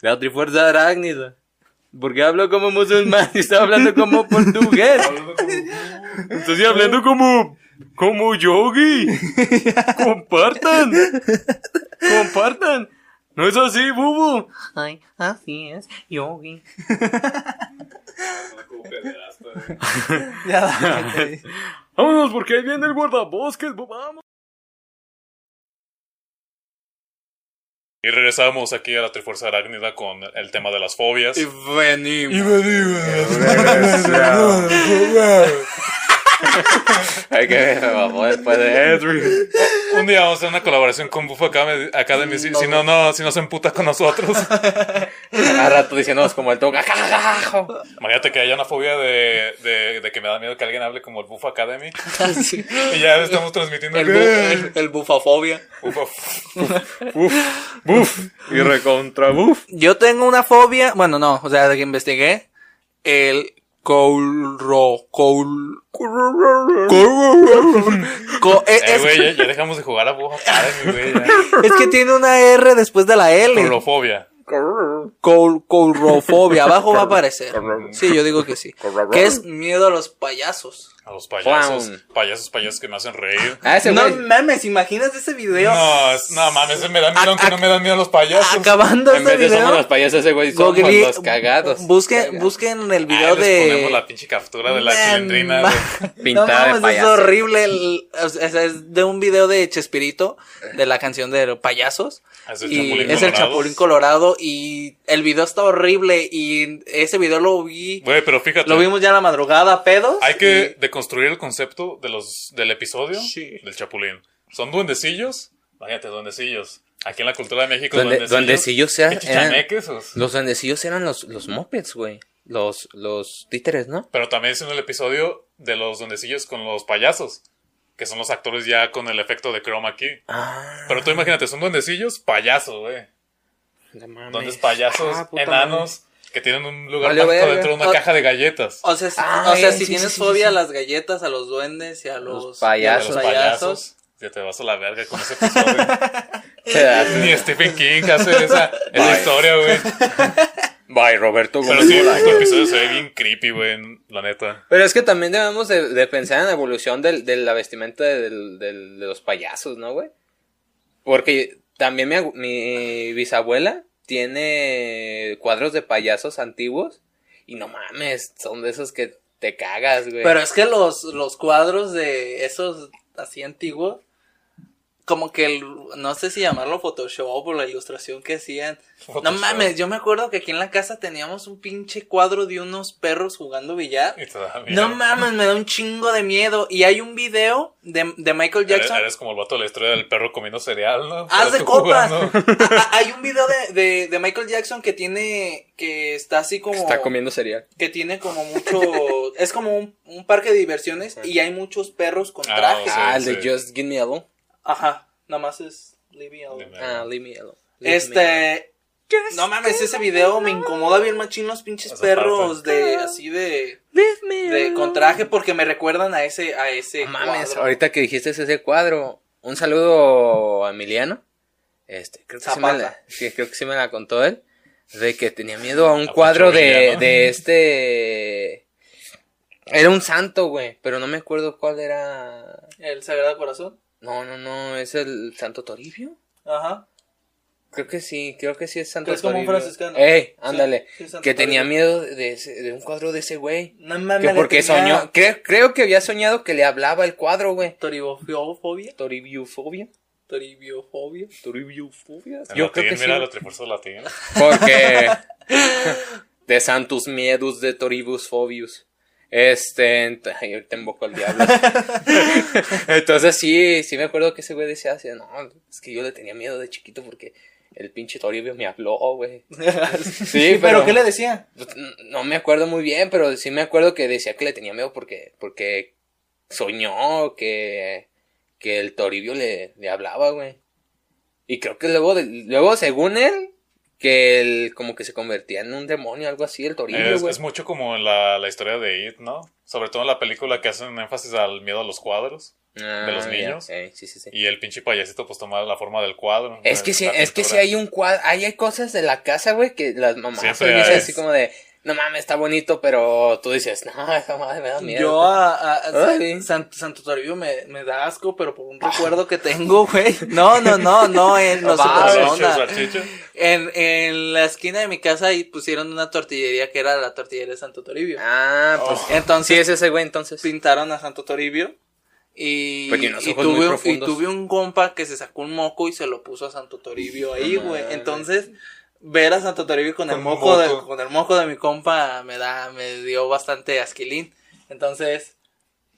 La Trifuerza Arácnida. Porque hablo como musulmán y está hablando como portugués. Estoy hablando como. como yogi. Compartan. Compartan. No es así, bubu. Ay, así es, yogi. Ya, dale. Vámonos, porque ahí viene el guardabosques, vamos. Y regresamos aquí a la Trifuerza Arácnida con el tema de las fobias. Y venimos. Hay que ver, vamos después de Edwin. Un día vamos a hacer una colaboración con Buff Academy, Academy, si, si no, no, si no se emputa con nosotros. A rato diciéndonos como el toca. Imagínate que haya una fobia de, de, de que me da miedo que alguien hable como el Buff Academy. Sí. Y ya estamos transmitiendo El, bu- el, el bufafobia. Bufa- Buf, buf. Y recontra buf. Yo tengo una fobia, bueno, no, o sea, de que investigué, el coulro, coul, co- Eh, es, güey, ya, ya dejamos de jugar a güey. es que tiene una R después de la L. Colofobia. Coul, coulrofobia, abajo va a aparecer. Sí, yo digo que sí. Que es miedo a los payasos. A los payasos. Clown. Payasos, payasos que me hacen reír. Ah, ese No güey. mames, ¿imaginas ese video? No, es- no mames, ese me da miedo, Ac- aunque no me dan miedo los payasos. Acabando En este vez de somos los video, payasos, ese güey somos los cagados. busquen, busquen el Ah, video de... ponemos la pinche captura de la Man, ma- güey. Pintada de no mames, es payaso. horrible. el- o sea, es de un video de Chespirito, de la canción de payasos. Es el y Chapulín es el Colorado. Chapulín Colorado. Y el video está horrible. Y ese video lo vi. Güey, pero fíjate. Lo vimos ya en la madrugada, pedos. Hay que deconstruir el concepto de los, del episodio Sí. del Chapulín. ¿Son duendecillos? Váyate, duendecillos. Aquí en la cultura de México, Duende- duendecillos. duendecillos eran- Los duendecillos eran los, los mopeds, güey. Los, los títeres, ¿no? Pero también es en el episodio de los duendecillos con los payasos. Que son los actores ya con el efecto de chroma key. Ah, Pero tú imagínate, son duendecillos payasos, güey. Duendes payasos, Ah, enanos, que tienen un lugar verga. dentro de una caja de galletas. O sea, si, Ah, o sea, eh, si sí, tienes sí, fobia sí. a las galletas, a los duendes y a los, Los y a payasos. los payasos. Ya te vas a la verga con ese episodio. Ni Stephen King hace esa, esa historia, güey. Bye, Roberto Pero Gómez sí, el Bolaños. puto episodio se ve bien creepy, güey, la neta. Pero es que también debemos de, de pensar en la evolución del, de la vestimenta del- del- de los payasos, ¿no, güey? Porque también mi, mi bisabuela tiene cuadros de payasos antiguos y no mames, son de esos que te cagas, güey. Pero es que los, los cuadros de esos así antiguos, como que el- no sé si llamarlo Photoshop o la ilustración que hacían. No mames, yo me acuerdo que aquí en la casa teníamos un pinche cuadro de unos perros jugando billar. Y te da miedo. No mames, me da un chingo de miedo. Y hay un video de, de Michael Jackson. eres como el vato de la historia del perro comiendo cereal, ¿no? Haz Pero de tú copas. jugando. A- a- hay un video de, de, de Michael Jackson que tiene, que está así como... Está comiendo cereal. que tiene como mucho, es como un, un parque de diversiones y hay muchos perros con Ah, trajes. sí, ah, el de. Just Give Me Alone. Ajá, nada más es Leave me alone. Ah, Leave Me Alone. Leave Me Alone. Este, no mames, ese video me incomoda bien machín los pinches Esa perros parte. de, así de, Leave Me de con traje porque me recuerdan a ese, a ese No mames, cuadro. ahorita que dijiste ese cuadro, un saludo a Emiliano. Este, creo que, sí me la, sí, creo que sí me la contó él. De que tenía miedo a un A cuadro de, de este. Era un santo, güey, pero no me acuerdo cuál era. El Sagrado Corazón. No, no, no, es el Santo Toribio. Ajá. Creo que sí, creo que sí es Santo Que es como un Toribio. franciscano. Ey, Sí, ándale. sí, que tenía Toribio. miedo de, ese- de un cuadro de ese güey. No mames, Que porque tenía soñó, creo, creo que había soñado que le hablaba el cuadro, güey. Toribiofobia. Toribiofobia. Toribiofobia. Toribiofobia. Yo creo que sí. mira la trifuerza latina. Porque de santus miedus de toribus fobius. Este, ahorita invoco al diablo. Entonces sí, sí me acuerdo que ese güey decía así, no, es que yo le tenía miedo de chiquito porque el pinche Toribio me habló, güey. Sí, pero, pero, ¿qué le decía? no me acuerdo muy bien, pero sí me acuerdo que decía que le tenía miedo porque, porque soñó que, que el Toribio le, le hablaba, güey. Y creo que luego, de- luego según él, que él como que se convertía en un demonio, algo así, el Toribio, Es, mucho como en la, la historia de It, ¿no? Sobre todo en la película que hacen énfasis al miedo a los cuadros. Ah, de los ya, niños. eh, sí, sí, sí. Y el pinche payasito pues toma la forma del cuadro. Es que sí, la es que pintura. hay un cuadro, ahí hay cosas de la casa, güey, que las mamás dicen así como de, no mames, está bonito, pero tú dices, no, esa madre me da miedo. Yo a, a- a- Ay. San- Santo Toribio me, me da asco, pero por un recuerdo que tengo, güey. No, no, no, no en lo su Va, persona. Salchicha, salchicha. En, en la esquina de mi casa ahí pusieron una tortillería que era la tortillería de Santo Toribio. Ah, pues. Oh. Entonces Sí, es ese güey, entonces. pintaron a Santo Toribio y, Pues y tuve, un- y tuve un compa que se sacó un moco y se lo puso a Santo Toribio ahí, güey. Entonces, ver a Santo Toribio con, el moco, de, con el moco de mi compa me da, me dio bastante asquilín. Entonces,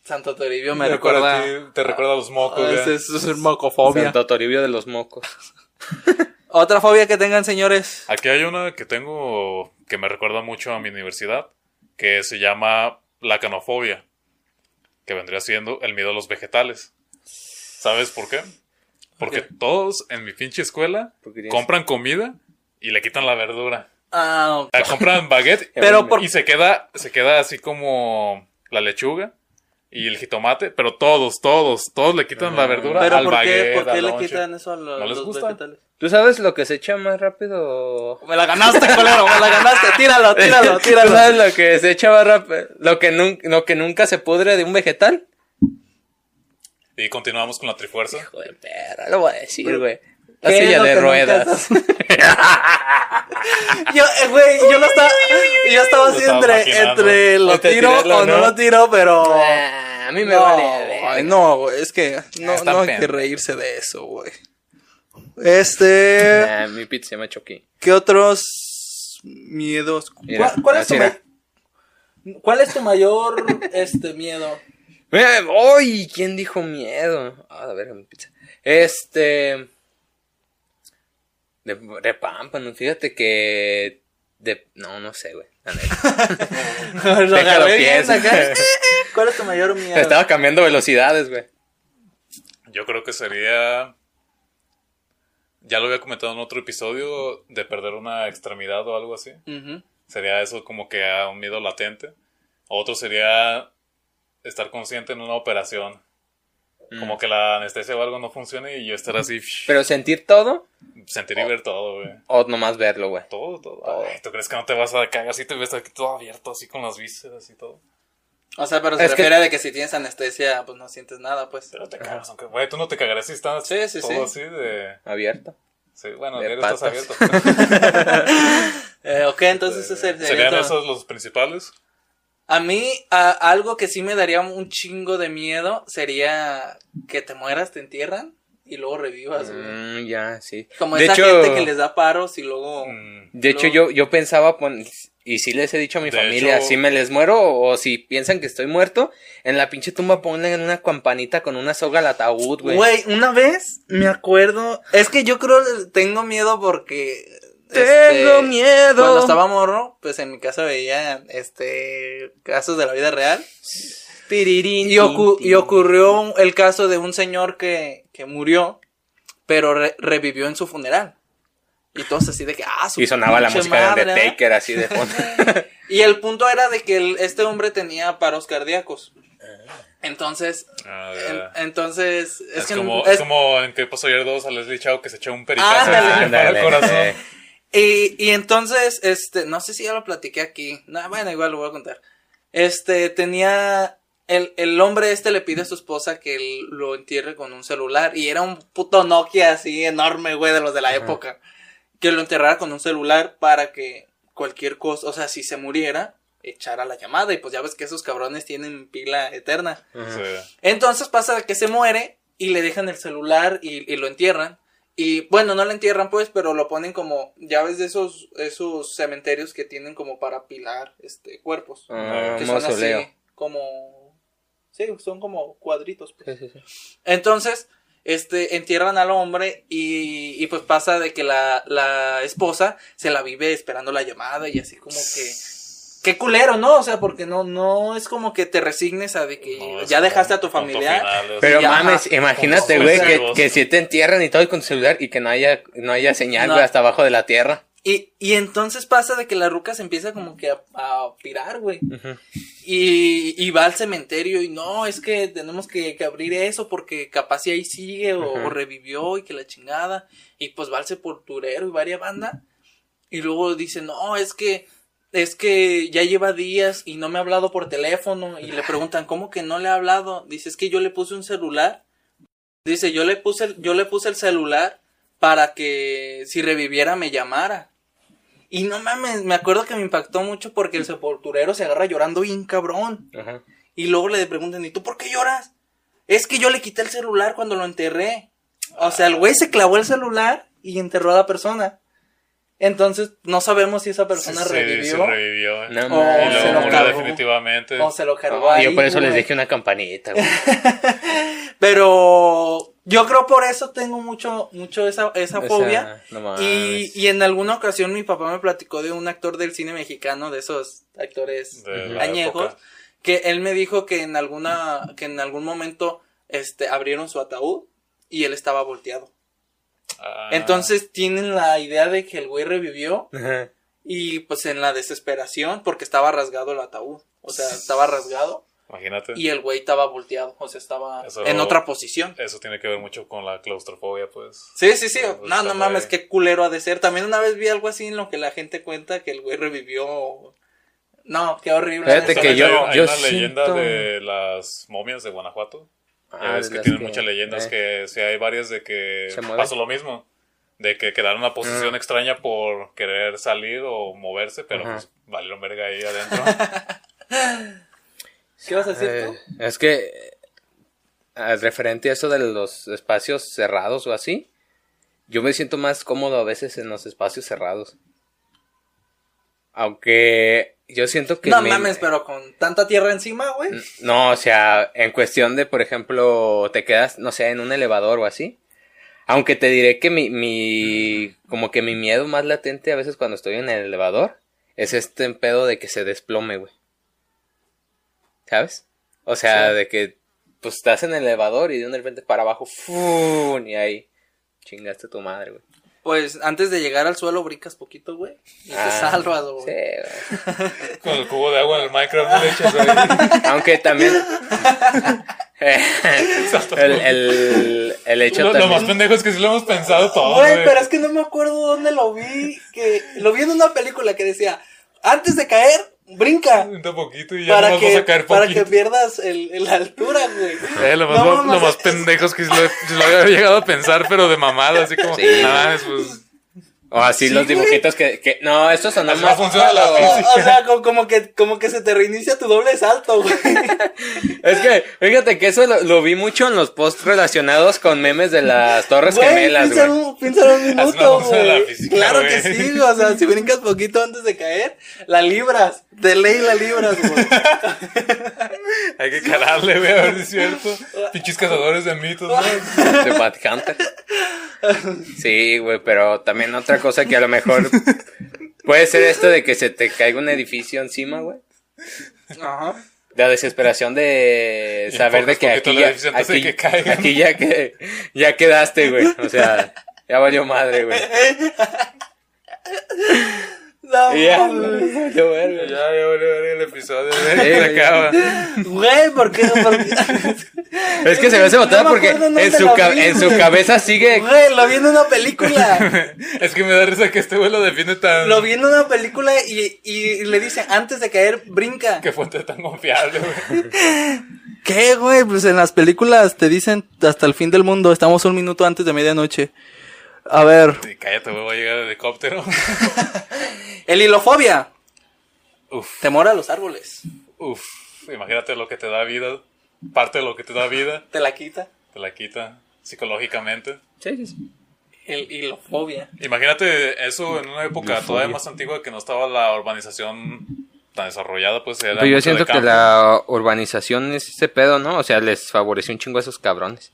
Santo Toribio me Te recuerda. recuerda a ti, te recuerda a los mocos, Ah, ese es, es mocofobia. Santo Toribio de los mocos. Otra fobia que tengan, señores. Aquí hay una que tengo que me recuerda mucho a mi universidad, que se llama la canofobia, que vendría siendo el miedo a los vegetales. ¿Sabes por qué? Porque qué? todos en mi pinche escuela compran comida y le quitan la verdura. Ah, O sea, compran baguette Pero por- y se queda, se queda así como la lechuga y el jitomate, pero todos, todos, todos le quitan la verdura pero al ¿por qué, baguette, por qué le lonche. quitan eso a lo- ¿No les los gusta? vegetales? ¿Tú sabes lo que se echa más rápido? Me la ganaste, colero, me la ganaste. Tíralo, tíralo, ¿Tú tíralo. sabes lo que se echa más rápido? Lo que, nun- lo que nunca se pudre de un vegetal. Y continuamos con la trifuerza. Hijo de perra, lo voy a decir, güey. La ¿Qué es silla de ruedas. Yo, eh, güey, yo lo estaba, yo estaba así entre, entre lo Entre tiro tirarlo, o no ¿no? lo tiro, pero. Ah, a mí me no, vale. no, güey, es que no, Está no hay que reírse de eso, güey. Este, Ah, mi pizza se me choqué. ¿qué otros miedos? Mira, ¿Cuál, cuál es tu ¿Cuál es tu mayor este miedo? ¡Uy! ¿Quién dijo miedo? Ah, a ver, mi pizza. Este. De, de pámpano, fíjate que. De, no, no sé, güey. Lo agarré pienso. acá. ¿Cuál es tu mayor miedo? Estaba cambiando velocidades, güey. Yo creo que sería. Ya lo había comentado en otro episodio de perder una extremidad o algo así. Sería eso como que a un miedo latente. Otro sería estar consciente en una operación. Como que la anestesia o algo no funcione y yo estar así, Pero sentir todo sentir y ver todo, güey. o nomás verlo, güey. Todo, todo. Ay, ¿Tú crees que no te vas a cagar así? Te ves aquí todo abierto, así con las vísceras y todo. O sea, pero se Es que- refiere a de que si tienes anestesia, pues no sientes nada, pues. Pero te cagas, aunque, güey, tú no te cagarás si estás Sí, sí, todo sí. así de... Abierto. Sí, bueno, De estás patas. abierto. Eh, ok, entonces ese sería Serían esos los principales. A mí, a- algo que sí me daría un chingo de miedo sería que te mueras, te entierran y luego revivas, güey. Mm, ya, sí. Como de esa hecho, gente que les da paros y luego... Mm, de hecho luego- yo, yo pensaba, pon- y si les he dicho a mi De familia, hecho- si me les muero o si piensan que estoy muerto, en la pinche tumba ponen una campanita con una soga al ataúd, güey. Güey, una vez me acuerdo... Es que yo creo tengo miedo porque... Tengo este, miedo. Cuando estaba morro, pues en mi casa veía este casos de la vida real. Pirirín, Y, ocu- y ocurrió el caso de un señor que, que murió, pero re- revivió en su funeral. Y todos así de que, ah, su Y sonaba la música madre, de ¿eh? Undertaker así de fondo. Y el punto era de que el- este hombre tenía paros cardíacos. Entonces, ah, en- ya. entonces, es, es, que como, es- es como en que pasó ayer dos a Leslie Chao que se echó un pericazo y Ándale. se le paró el corazón. Y, y entonces, este, no sé si ya lo platiqué aquí. No, bueno, igual lo voy a contar. Este, tenía. El, el hombre este le pide a su esposa que él lo entierre con un celular. Y era un puto Nokia así enorme, güey, de los de la época. Que lo enterrara con un celular para que cualquier cosa, o sea, si se muriera, echara la llamada. Y pues ya ves que esos cabrones tienen pila eterna. Sí. Entonces pasa que se muere y le dejan el celular y, y lo entierran. Y bueno, no lo entierran pues, pero lo ponen como, ya ves de esos, esos cementerios que tienen como para pilar este cuerpos. Ah, que son mausoleo. así como, sí, son como cuadritos. pues. Sí, sí, sí. Entonces, este, entierran al hombre y, y pues pasa de que la, la esposa se la vive esperando la llamada y así como que... Qué culero, ¿no? O sea, porque no, no es como que te resignes a de que No, ya dejaste a tu familiar. final, es- Pero ajá, mames, imagínate, güey, que, que si te entierran y todo y con tu celular y que no haya, no haya señal, No. güey, hasta abajo de la tierra. Y, y entonces pasa de que la ruca se empieza como que a, a pirar, güey. Y, y va al cementerio y no, es que tenemos que, que abrir eso porque capaz si ahí sigue o, o revivió y que la chingada. Y pues va al sepulturero y varia banda. Y luego dice, no, es que es que ya lleva días y no me ha hablado por teléfono y le preguntan, ¿cómo que no le ha hablado? Dice, es que yo le puse un celular. Dice, yo le puse, el- yo le puse el celular para que si reviviera me llamara. Y no mames, me acuerdo que me impactó mucho porque el sepulturero se agarra llorando bien cabrón. Ajá. Y luego le preguntan, ¿y tú por qué lloras? Es que yo le quité el celular cuando lo enterré. O sea, el güey se clavó el celular y enterró a la persona. Entonces, no sabemos si esa persona Sí, revivió sí revivió. No O y se lo murió cargó. definitivamente. o se lo cargó No, ahí. yo por eso les dije una campanita, güey. Pero yo creo por eso tengo mucho, mucho esa, esa O sea, fobia. no. Y, y en alguna ocasión mi papá me platicó de un actor del cine mexicano, de esos actores De añejos, que él me dijo que en alguna, que en algún momento, este, abrieron su ataúd y él estaba volteado. Ah, Entonces tienen la idea de que el güey revivió Ajá. y pues en la desesperación porque estaba rasgado el ataúd. O sea, estaba rasgado Imagínate. y el güey estaba volteado, o sea, estaba Eso- en otra posición. Eso tiene que ver mucho con la claustrofobia, pues. Sí, sí, sí. Pues, No, no mames, qué culero ha de ser. También una vez vi algo así en lo que la gente cuenta que el güey revivió. No, qué horrible. Fíjate que Hay- yo- hay yo una leyenda siento- de las momias de Guanajuato. Ah, de que tienen que- muchas leyendas eh. que sí hay varias de que pasó lo mismo. De que quedaron en una posición Ah. extraña por querer salir o moverse, pero Ajá. pues valieron verga ahí adentro. ¿Qué vas a decir tú? Eh, es que eh, al referente a eso de los espacios cerrados o así, yo me siento más cómodo a veces en los espacios cerrados. Aunque yo siento que No mames, pero con tanta tierra encima, güey. No, o sea, en cuestión de, por ejemplo, te quedas, no sé, en un elevador o así. Aunque te diré que mi, mi, como que mi miedo más latente a veces cuando estoy en el elevador es este pedo de que se desplome, güey. ¿Sabes? O sea, Sí. de que, pues estás en el elevador y de un repente para abajo, ¡fum! y ahí chingaste a tu madre, güey. Pues antes de llegar al suelo brincas poquito, güey. Y te Ah, salvas, güey. Sí, güey. con el cubo de agua en el Minecraft no le echas ahí. Aunque también. el, el, el hecho Lo, más pendejo es que sí lo hemos pensado todo, Güey, güey. pero es que no me acuerdo dónde lo vi. Que lo vi en una película que decía: antes de caer, brinca. Un poquito y ya Para nomás vas que, a caer para que pierdas el, el- la altura, güey. Eh, lo más, No lo más es- pendejo es que lo, lo había llegado a pensar, pero de mamada, así como, Sí. nada, pues, O así Sí, los dibujitos que, que. No, estos son más. no funciona la O, física. o sea, como, como que, como que se te reinicia tu doble salto, güey. Es que, fíjate que eso lo, lo vi mucho en los posts relacionados con memes de las Torres Güey, Gemelas, piensa güey. un, piensa un minuto, güey. física, Claro güey. que sí, güey. O sea, si brincas poquito antes de caer, la libras. De ley la libras, güey. hay que calarle, güey, a ver si es cierto. Pinches cazadores de mitos, ¿no? De Bad Hunter. Sí, güey, pero también otra cosa que a lo mejor puede ser esto de que se te caiga un edificio encima, güey. Ajá. La desesperación de saber de que aquí ya, aquí, que caiga. aquí ya que ya quedaste, güey. O sea, ya valió madre, güey. No, ya, verga. Ya, ya, vale, vale, el episodio, Sí, se güey. acaba. Güey, ¿por qué? ¿Por qué? Es que se me hace botada No porque en su, vi, en su cabeza sigue. Güey, lo vi en una película. Es que me da risa que este güey lo defiende tan... Lo vi en una película y, y le dice, antes de caer, brinca. Qué fuente tan confiable, güey. ¿Qué, güey? Pues en las películas te dicen hasta el fin del mundo, estamos un minuto antes de medianoche. A ver, Sí, cállate, va a llegar el helicóptero. el hilofobia. Uf, Temor a los árboles. uf. Imagínate lo que te da vida. Parte de lo que te da vida, Te la quita. te la quita psicológicamente. Sí, sí, sí. El hilofobia. Imagínate eso en una época todavía más antigua que no estaba la urbanización tan desarrollada, pues era Pero yo siento que la urbanización es ese pedo, ¿no? O sea, les favoreció un chingo a esos cabrones.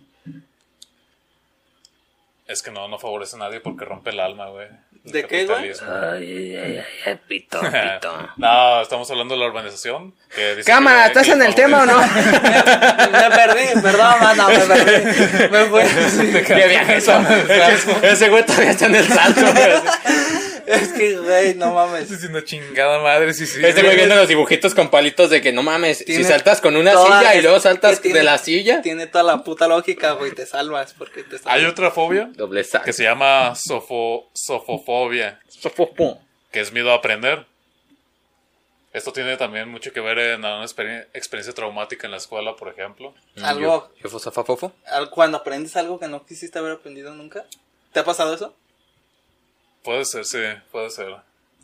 Es que no, no favorece a nadie porque rompe el alma, güey. ¿De qué, güey? Ay, ay, ay, pito, no, estamos hablando de la urbanización. que dice Cámara, que- ¿estás que en el tema o no? me perdí, perdón, mano, me perdí. Me fui. Qué viaje eso. Ese- Ese güey todavía está en el salto, güey. Es que, güey, no mames. Sí, una chingada madre, sí, sí. Este güey viendo los dibujitos con palitos de que no mames, si saltas con una silla y luego es- saltas tiene- de la silla. Tiene toda la puta lógica, güey, te salvas porque te salvas. Hay otra fobia Doble salto. que se llama sofo, sofofobia, que es miedo a aprender. Esto tiene también mucho que ver en una experien- experiencia traumática en la escuela, por ejemplo. Algo, Yo, yo fosafafofo. al- cuando aprendes algo que no quisiste haber aprendido nunca. ¿Te ha pasado eso? Puede ser, sí, puede ser.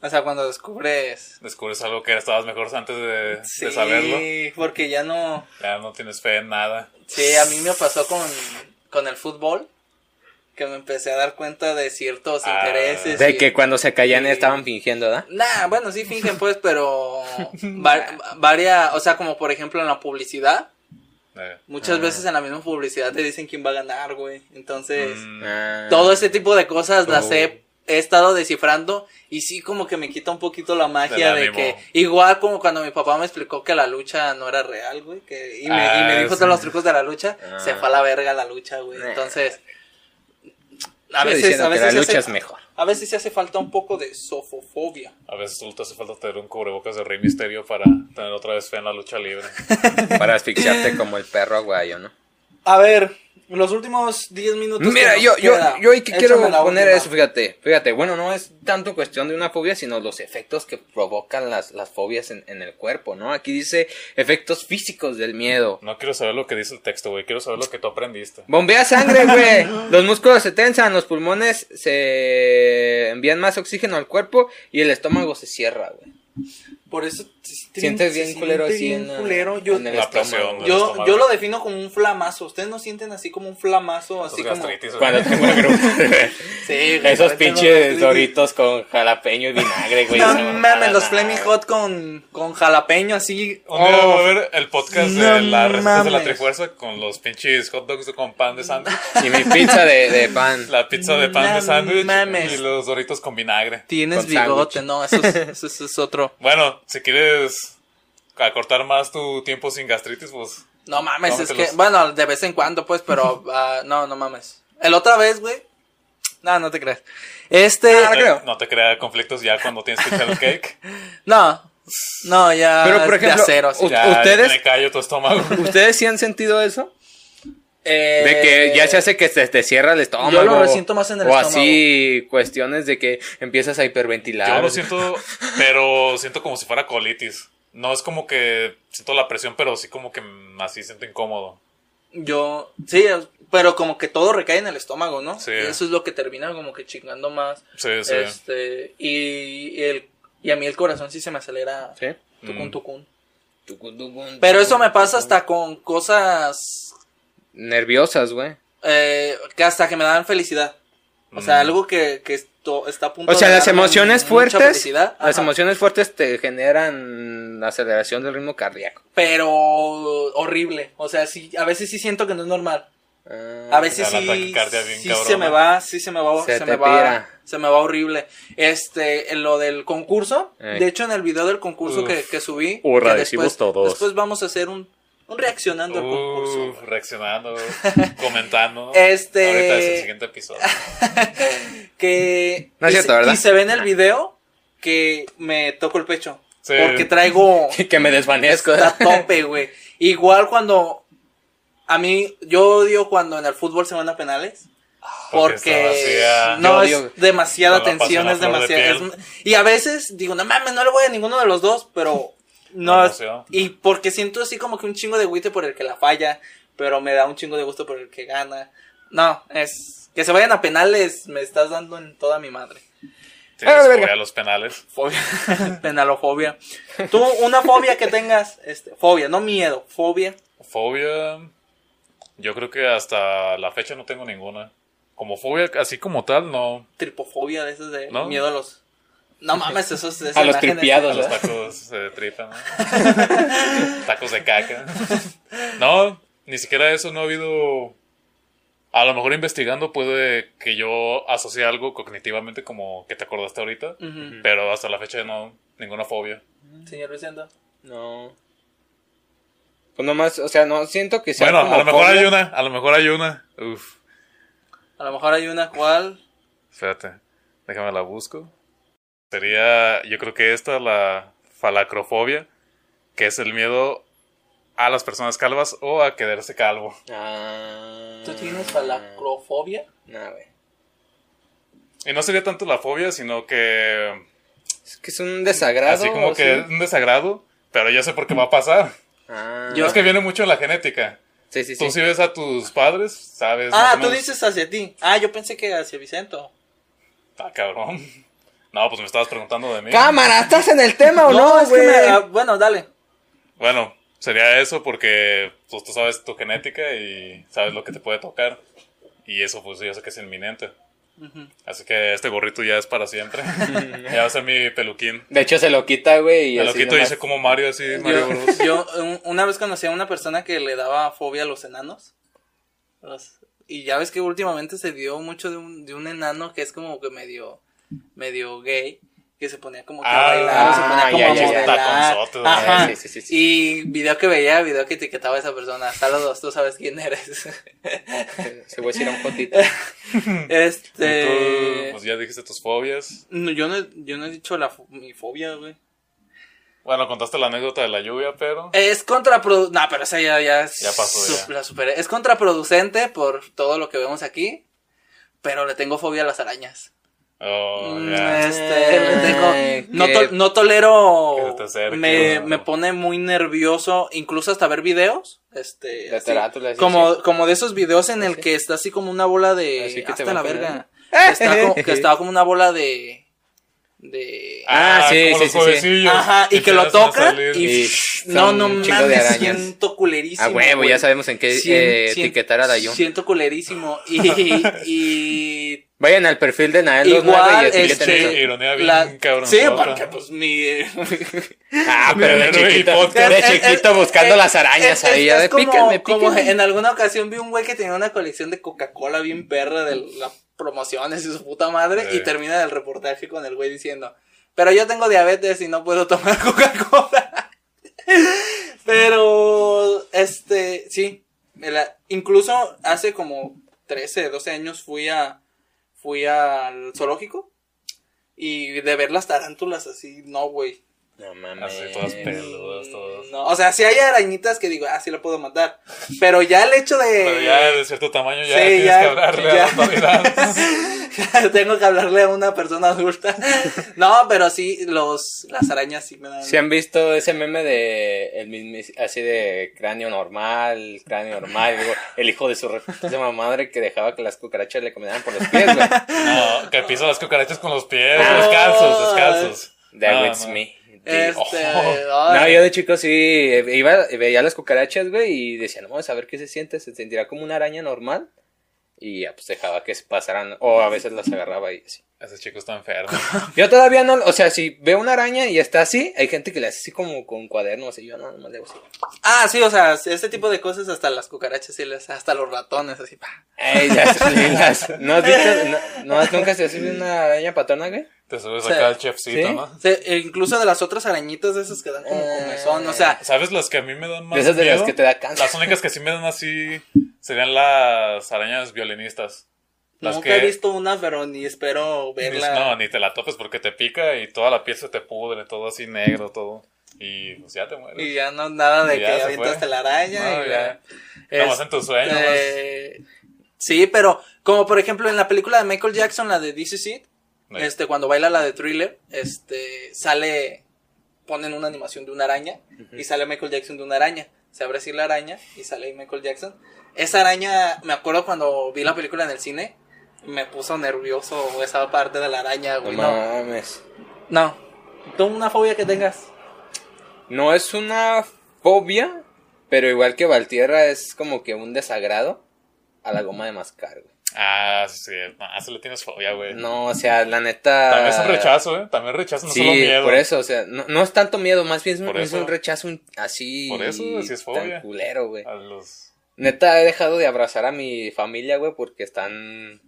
O sea, cuando descubres... Descubres algo que estabas mejor antes de, Sí, de saberlo. porque ya no... Ya no tienes fe en nada. Sí, a mí me pasó con, con el fútbol, que me empecé a dar cuenta de ciertos Ah. intereses. De y- que cuando se callan sí. estaban fingiendo, ¿verdad? Nah, bueno, sí fingen pues, pero var- varia, o sea, como por ejemplo en la publicidad, Eh, muchas Ah. veces en la misma publicidad te dicen quién va a ganar, güey. Entonces, mm, Ah. todo ese tipo de cosas las he, he estado descifrando y sí como que me quita un poquito la magia de que igual como cuando mi papá me explicó que la lucha no era real, güey, que y me, y me Ah, dijo sí. todos los trucos de la lucha, Ah. se fue a la verga la lucha, güey. Nah. Entonces, a veces, a que veces, la lucha hace, es mejor. a veces se hace falta un poco de sofofobia. A veces solo te hace falta tener un cubrebocas de Rey Misterio para tener otra vez fe en la lucha libre. Para asfixiarte como el perro aguayo, ¿no? A ver, los últimos 10 minutos. que Mira, nos yo, yo, queda, yo hoy que quiero poner última. eso, fíjate, fíjate, bueno, no es tanto cuestión de una fobia, sino los efectos que provocan las, las fobias en, en el cuerpo, ¿no? Aquí dice efectos físicos del miedo. No quiero saber lo que dice el texto, güey. Quiero saber lo que tú aprendiste. Bombea sangre, güey. Los músculos se tensan, los pulmones se envían más oxígeno al cuerpo y el estómago se cierra, güey. Por eso se siente Sientes se bien culero siente así bien en, la- culero. Yo, en el La estómago. presión, yo, estómago. yo lo defino como un flamazo. ¿Ustedes no sienten así como un flamazo? Así como. Cuando tengo el grupo. Sí, güey, Esos pinches doritos con jalapeño y vinagre, güey. No mames, los Flaming. Hot con, con jalapeño así. Un día oh, voy a ver el podcast No de las recetas de la. Trifuerza con los pinches hot dogs con pan de sándwich, Y mi pizza de, de pan. la pizza de pan No de sándwich mames. y los doritos con vinagre. Tienes con bigote, sándwich. no, eso es, eso es- es otro. Bueno, si quieres acortar más tu tiempo sin gastritis, pues No mames, es que, bueno, de vez en cuando, pues, pero ah, no, no mames. El otra vez, güey. No, no te creas. Este, creo. no te crea conflictos ya cuando tienes que echar el cake. no, no, ya Pero, por es de ejemplo, acero, Ya, ¿Ustedes? callo tu estómago. ¿Ustedes sí han sentido eso? Eh, De que ya se hace que se te cierra el estómago. Yo lo resiento más en el O estómago. así, cuestiones de que empiezas a hiperventilar. Yo lo siento, pero siento como si fuera colitis. No es como que siento la presión, pero sí como que así siento incómodo. Yo, sí, pero como que todo recae en el estómago, ¿no? Sí. Eso es lo que termina como que chingando más. Sí, sí. Este, y, y el, y a mí el corazón sí se me acelera. ¿Sí? Tucun, Mm. tucun. Tucun, tucun, Pero eso me pasa hasta con cosas Nerviosas, güey. eh, que hasta que me dan felicidad. O sea, Mm. algo que, que esto está a punto O sea, de las emociones fuertes, las emociones fuertes te generan aceleración del ritmo cardíaco. Pero horrible. O sea, sí, a veces sí siento que no es normal. Ah, A veces sí, sí se me va, sí se me va, Se me va, pira. se me va horrible. Este, en lo del concurso, Ey. de hecho en el video del concurso Uf. que, que subí, Hurra, que decimos después, todos. después vamos a hacer un, un reaccionando al concurso. Uf, reaccionando, comentando. Este- Ahorita es el siguiente episodio. Que No es cierto, ¿verdad? Y se ve en el video que me toco el pecho. Sí. Porque traigo que me desvanezco. Está a tope, güey. Igual cuando a mí yo odio cuando en el fútbol se van a penales. Porque vacía. no es demasiada tensión, es de demasiada. es- y a veces digo, no mames, no le voy a ninguno de los dos, pero no. Y porque siento así como que un chingo de guite por el que la falla, pero me da un chingo de gusto por el que gana. No, es que se vayan a penales, me estás dando en toda mi madre. Tienes Ah, fobia a los penales. Fobia, penalofobia. Tú, una fobia que tengas, este, fobia, no miedo, fobia. Fobia. Yo creo que hasta la fecha no tengo ninguna. Como fobia, así como tal, no. tripofobia de esos de ¿No? miedo a los. No mames, esos de A los tripiados, A los tacos de tripa, ¿no? tacos de caca. No, ni siquiera eso no ha habido. A lo mejor investigando puede que yo asocie algo cognitivamente como que te acordaste ahorita, pero hasta la fecha no, ninguna fobia. Señor Vicente. No. Pues nomás, o sea, no siento que sea Bueno, como a lo mejor fobia. hay una, a lo mejor hay una. Uf, A lo mejor hay una cual. espérate, déjame la busco. Sería, yo creo que esta, la falacrofobia, que es el miedo a las personas calvas o a quedarse calvo. Ah. ¿Tú tienes falacrofobia? No, güey. Y no sería tanto la fobia, sino que Es que es un desagrado. Así como que es sí. un desagrado, pero yo sé por qué va a pasar. Ah, Yo- Es que viene mucho en la genética. sí, sí, Tú sí. si ves a tus padres, sabes. Ah, tú menos- dices hacia ti. Ah, yo pensé que hacia Vicento. Ah, cabrón. No, pues me estabas preguntando de mí. Cámara, ¿estás en el tema o no, es que güey? me- ah, bueno, dale. Bueno, sería eso porque pues, tú sabes tu genética y sabes lo que te puede tocar. Y eso pues yo sé que es inminente. Así que este gorrito ya es para siempre. ya va a ser mi peluquín. De hecho, se lo quita, güey. y Me lo quito y hice como Mario así, Mario Yo, Bros. yo, un- una vez conocí a una persona que le daba fobia a los enanos. Los- y ya ves que últimamente se dio mucho de un, de un enano que es como que medio, medio gay. Que se ponía como que a Ah, bailar, se ponía como ya, a ya, ya. modelar. Taconzotes, ¿no? Ajá. Sí, sí, sí, sí. Y video que veía, video que etiquetaba a esa persona. Saludos, tú sabes quién eres. Se voy a decir un fotito. este. Tú, pues ya dijiste tus fobias. no, yo, no, yo no he dicho la, fo- mi fobia, güey. Bueno, contaste la anécdota de la lluvia, pero... Es contraproducente. No, pero esa ya, ya, Ya pasó, su- ya. la superé. Es contraproducente por todo lo que vemos aquí. Pero le tengo fobia a las arañas. Oh, Mm. Este, tengo- no, to- no tolero. acerque, me, ¿no? me pone muy nervioso. Incluso hasta ver videos. Este. De así, como, sí. como de esos videos en el Sí. que está así como una bola de. Así que hasta la verga. Que está, como, que está como una bola de. De. Ah, sí, como sí, sí, sí. Ajá, y que lo toca y, Y no, no mames, siento culerísimo. A huevo, güey. ya sabemos en qué Sien- eh, etiquetar a Dayo. Siento culerísimo. Y, y Vayan al perfil de Nael Igual, 29 y este, eso. ironía bien la- cabrón. Sí, porque pues mi... Ah, pero de chiquito, podcast. de Es- es- chiquito es- buscando es- las arañas es- ahí. es ya de como, píquenme, como en alguna ocasión vi un güey que tenía una colección de Coca-Cola bien perra de las promociones y su puta madre Sí. y termina el reportaje con el güey diciendo, pero yo tengo diabetes y no puedo tomar Coca-Cola. pero, este, sí, la- incluso hace como 13, 12 años fui a, fui al zoológico y de ver las tarántulas así, no, güey. No mames. Así, todas peludas, todas. No, o sea, si hay arañitas que digo, ah, sí la puedo matar. Pero ya el hecho de. Pero ya de cierto tamaño ya Sí, tienes ya, que hablarle ya. a la autoridad. Tengo que hablarle a una persona adulta. No, pero sí, los, las arañas sí me dan. Si han visto ese meme de el así de cráneo normal, cráneo normal, luego el hijo de su reputísima madre que dejaba que las cucarachas le comieran por los pies, güey. No, que pisa las cucarachas con los pies, Ah. descalzos, descalzos. That No, was no. me. Este. Oh. No, yo de chico sí iba, veía las cucarachas, güey, y decía, no, vamos a ver qué se siente, se sentirá como una araña normal. Y ya, pues dejaba que se pasaran, o a veces las agarraba y así. Ese chico está enfermo. Yo todavía no, o sea, si veo una araña y está así, hay gente que le hace así como con cuadernos, y yo no, no le hago así. Ah, sí, o sea, este tipo de cosas, hasta las cucarachas, sí, les- hasta los ratones, así, pa. Ey, las lilas. ¿No has visto, no, no has- nunca se ha subido una araña patona, güey? Te subes acá al chefcito, ¿Sí? ¿no? O sea, e incluso de las otras arañitas, de esas que dan como Eh. comezón, o sea, ¿Sabes las que a mí me dan más De esas de las miedo? que te da cáncer. Las únicas que sí me dan así serían las arañas violinistas. Las nunca que he visto una, pero ni espero verla. No, ni te la topes porque te pica y toda la piel se te pudre, todo así negro, todo. Y pues ya te mueres. Y ya no, nada de Y que ya se avientas fue. la araña. No, y ya. ya. Nada más en tus sueños. Este, Sí, pero como por ejemplo en la película de Michael Jackson, la de This Is It, Sí. este, cuando baila la de Thriller, este, sale, ponen una animación de una araña y sale Michael Jackson de una araña. Se abre así la araña y sale ahí Michael Jackson. Esa araña, me acuerdo cuando vi la película en el cine, me puso nervioso esa parte de la araña, No güey. No, mames. no. ¿Tú una fobia que tengas? No es una fobia, pero igual que Valtierra es como que un desagrado a la goma de mascar, güey. Ah, sí, ah, se le tienes fobia, güey. No, o sea, la neta. También es un rechazo, ¿eh? También rechazo, no sí, solo miedo. por eso, o sea, no, no es tanto miedo, más bien es un, es rechazo así. Por eso, sí es fobia. Tan culero, güey. A los... Neta, he dejado de abrazar a mi familia, güey, porque están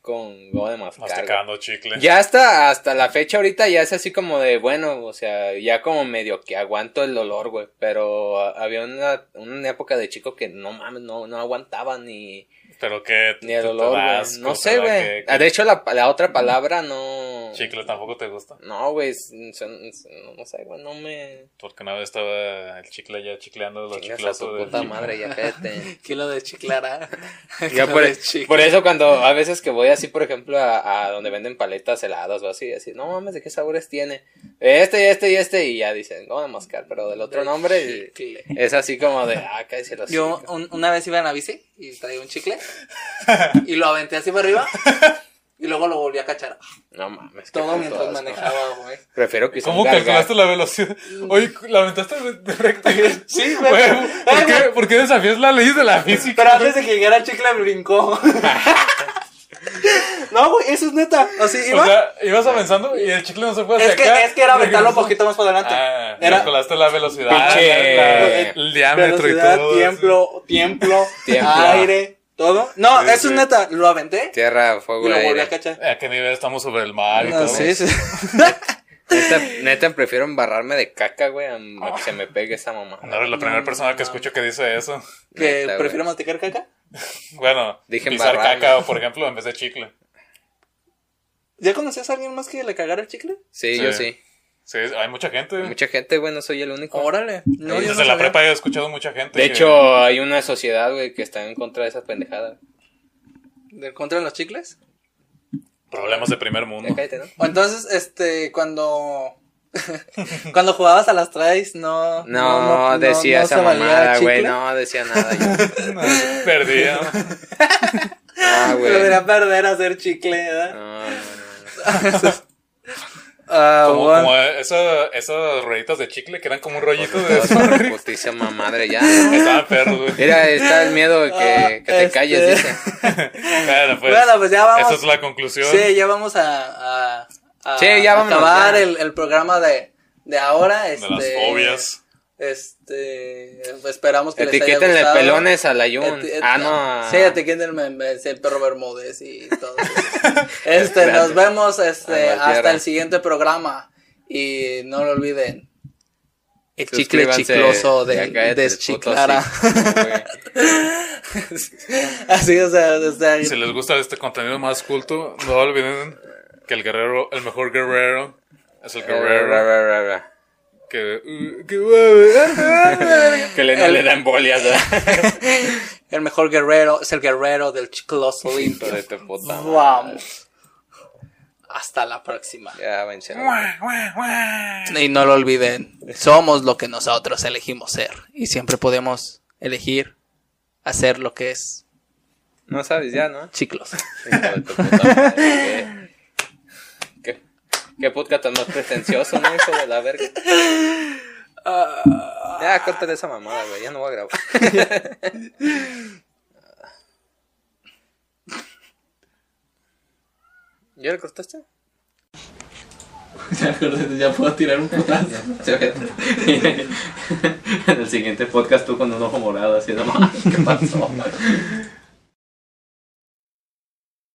con goma de mascar. Masticando chicle. Ya hasta, hasta la fecha ahorita ya es así como de, bueno, o sea, ya como medio que aguanto el dolor, güey. Pero a- había una, una época de chico que no mames, no, no aguantaba ni, Pero que ni el güey. asco, No sé, güey. que- Ah, De hecho, la, la otra palabra no... chicle tampoco te gusta. No, güey, son- son- no sé, güey, no me... Porque una vez estaba el chicle ya chicleando los Chingas a chiclazos tu del puta madre, ya cállate. Kilo de chiclara. Ya por, de chicle. por eso cuando a veces que voy así, por ejemplo, a, a donde venden paletas heladas o así, así, no mames, ¿de qué sabores tiene? Este y este y este, y ya dicen, no, de mascar, pero del otro De nombre chicle. es así como de, ah, cállese los Yo un- una vez iba en la bici y traía un chicle y lo aventé así para arriba y luego lo volví a cachar. No mames. Todo mientras manejaba, güey. Prefiero que sea ¿Cómo calculaste la velocidad? Oye, ¿la aventaste de recta? Sí, güey. ¿por, qué, güey. ¿Por qué desafías la ley de la física? Pero antes de que llegara el chicle me brincó. no, güey, eso es neta. Así iba. O sea, ibas avanzando y el chicle no se fue hacia es, que, acá. es que era aventarlo un poquito más para adelante. Ah, era calculaste la velocidad, Pinche- la- la- el diámetro velocidad, y todo. tiempo, tiempo, Tiempo. aire, todo. No, Sí, eso sí. es neta. Lo aventé Tierra, fuego y lo volví a cachar. ¿A qué nivel estamos sobre el mar y No, todo? sí, sí. Neta, neta, prefiero embarrarme de caca, güey, a, que se me pegue esa mamá. No eres la primera persona que escucho que dice eso. que Neta, güey. prefiero masticar caca. Bueno, Dije pisar embarrarme. caca, por ejemplo, en vez de chicle. ¿Ya conocías a alguien más que le cagara el chicle? Sí, Sí. yo sí. Sí, hay mucha gente. Mucha gente, güey, no soy el único. Órale. No, Desde no la sabía. prepa he escuchado mucha gente. De que- hecho, hay una sociedad, güey, que está en contra de esa pendejada. ¿Del contra de los chicles? Problemas de primer mundo. Ya cállate, ¿no? O entonces, este, cuando. cuando jugabas a las trays, no. No, decía no esa se valía mamada, güey, chicle. no decía nada. yo. Perdía. Ah, güey. Debería perder hacer chicle, ¿verdad? No, no, no, no. Ah, Como, bueno. como esa- esas rueditas de chicle que eran como un rollito de Todos con la putísima madre ya. que estaban perros, güey. Mira, está el miedo de que, Ah, que te este. calles, dice. Bueno, pues, Bueno, pues ya vamos. esa es la conclusión. Sí, ya vamos a, a, a Sí, ya vámonos, acabar ya. el, el programa de, de ahora. Este, de las fobias. Este, esperamos que les haya Etiquétenle gustado. pelones a la Yun. Eti- et- Ah, no. Sí, etiquétenme el perro Bermúdez y todo. este, nos vemos este, hasta el siguiente programa. Y no lo olviden. El chicle chicloso de hocico, güey. Así, o sea, sea, Si les gusta este contenido más culto, no olviden que el guerrero, el mejor guerrero, es el ra, guerrero ra, ra, ra. Que... uh, que Que le, no le da embolias, el mejor guerrero es el guerrero del tu puta madre. Vamos. Hasta la próxima. Ya. Y no lo olviden, somos lo que nosotros elegimos ser. Y siempre podemos elegir hacer lo que es No sabes ya, ¿no? chiclos. Hijo de tu puta madre. ¿Qué, qué, qué podcast tan más pretencioso, ¿no? Hijo de la verga. Ya, córtale esa mamada, güey. Ya no voy a grabar. ¿Ya le cortaste? ya puedo tirar un putazo. en el siguiente podcast tú con un ojo morado haciendo, ¿qué pasó?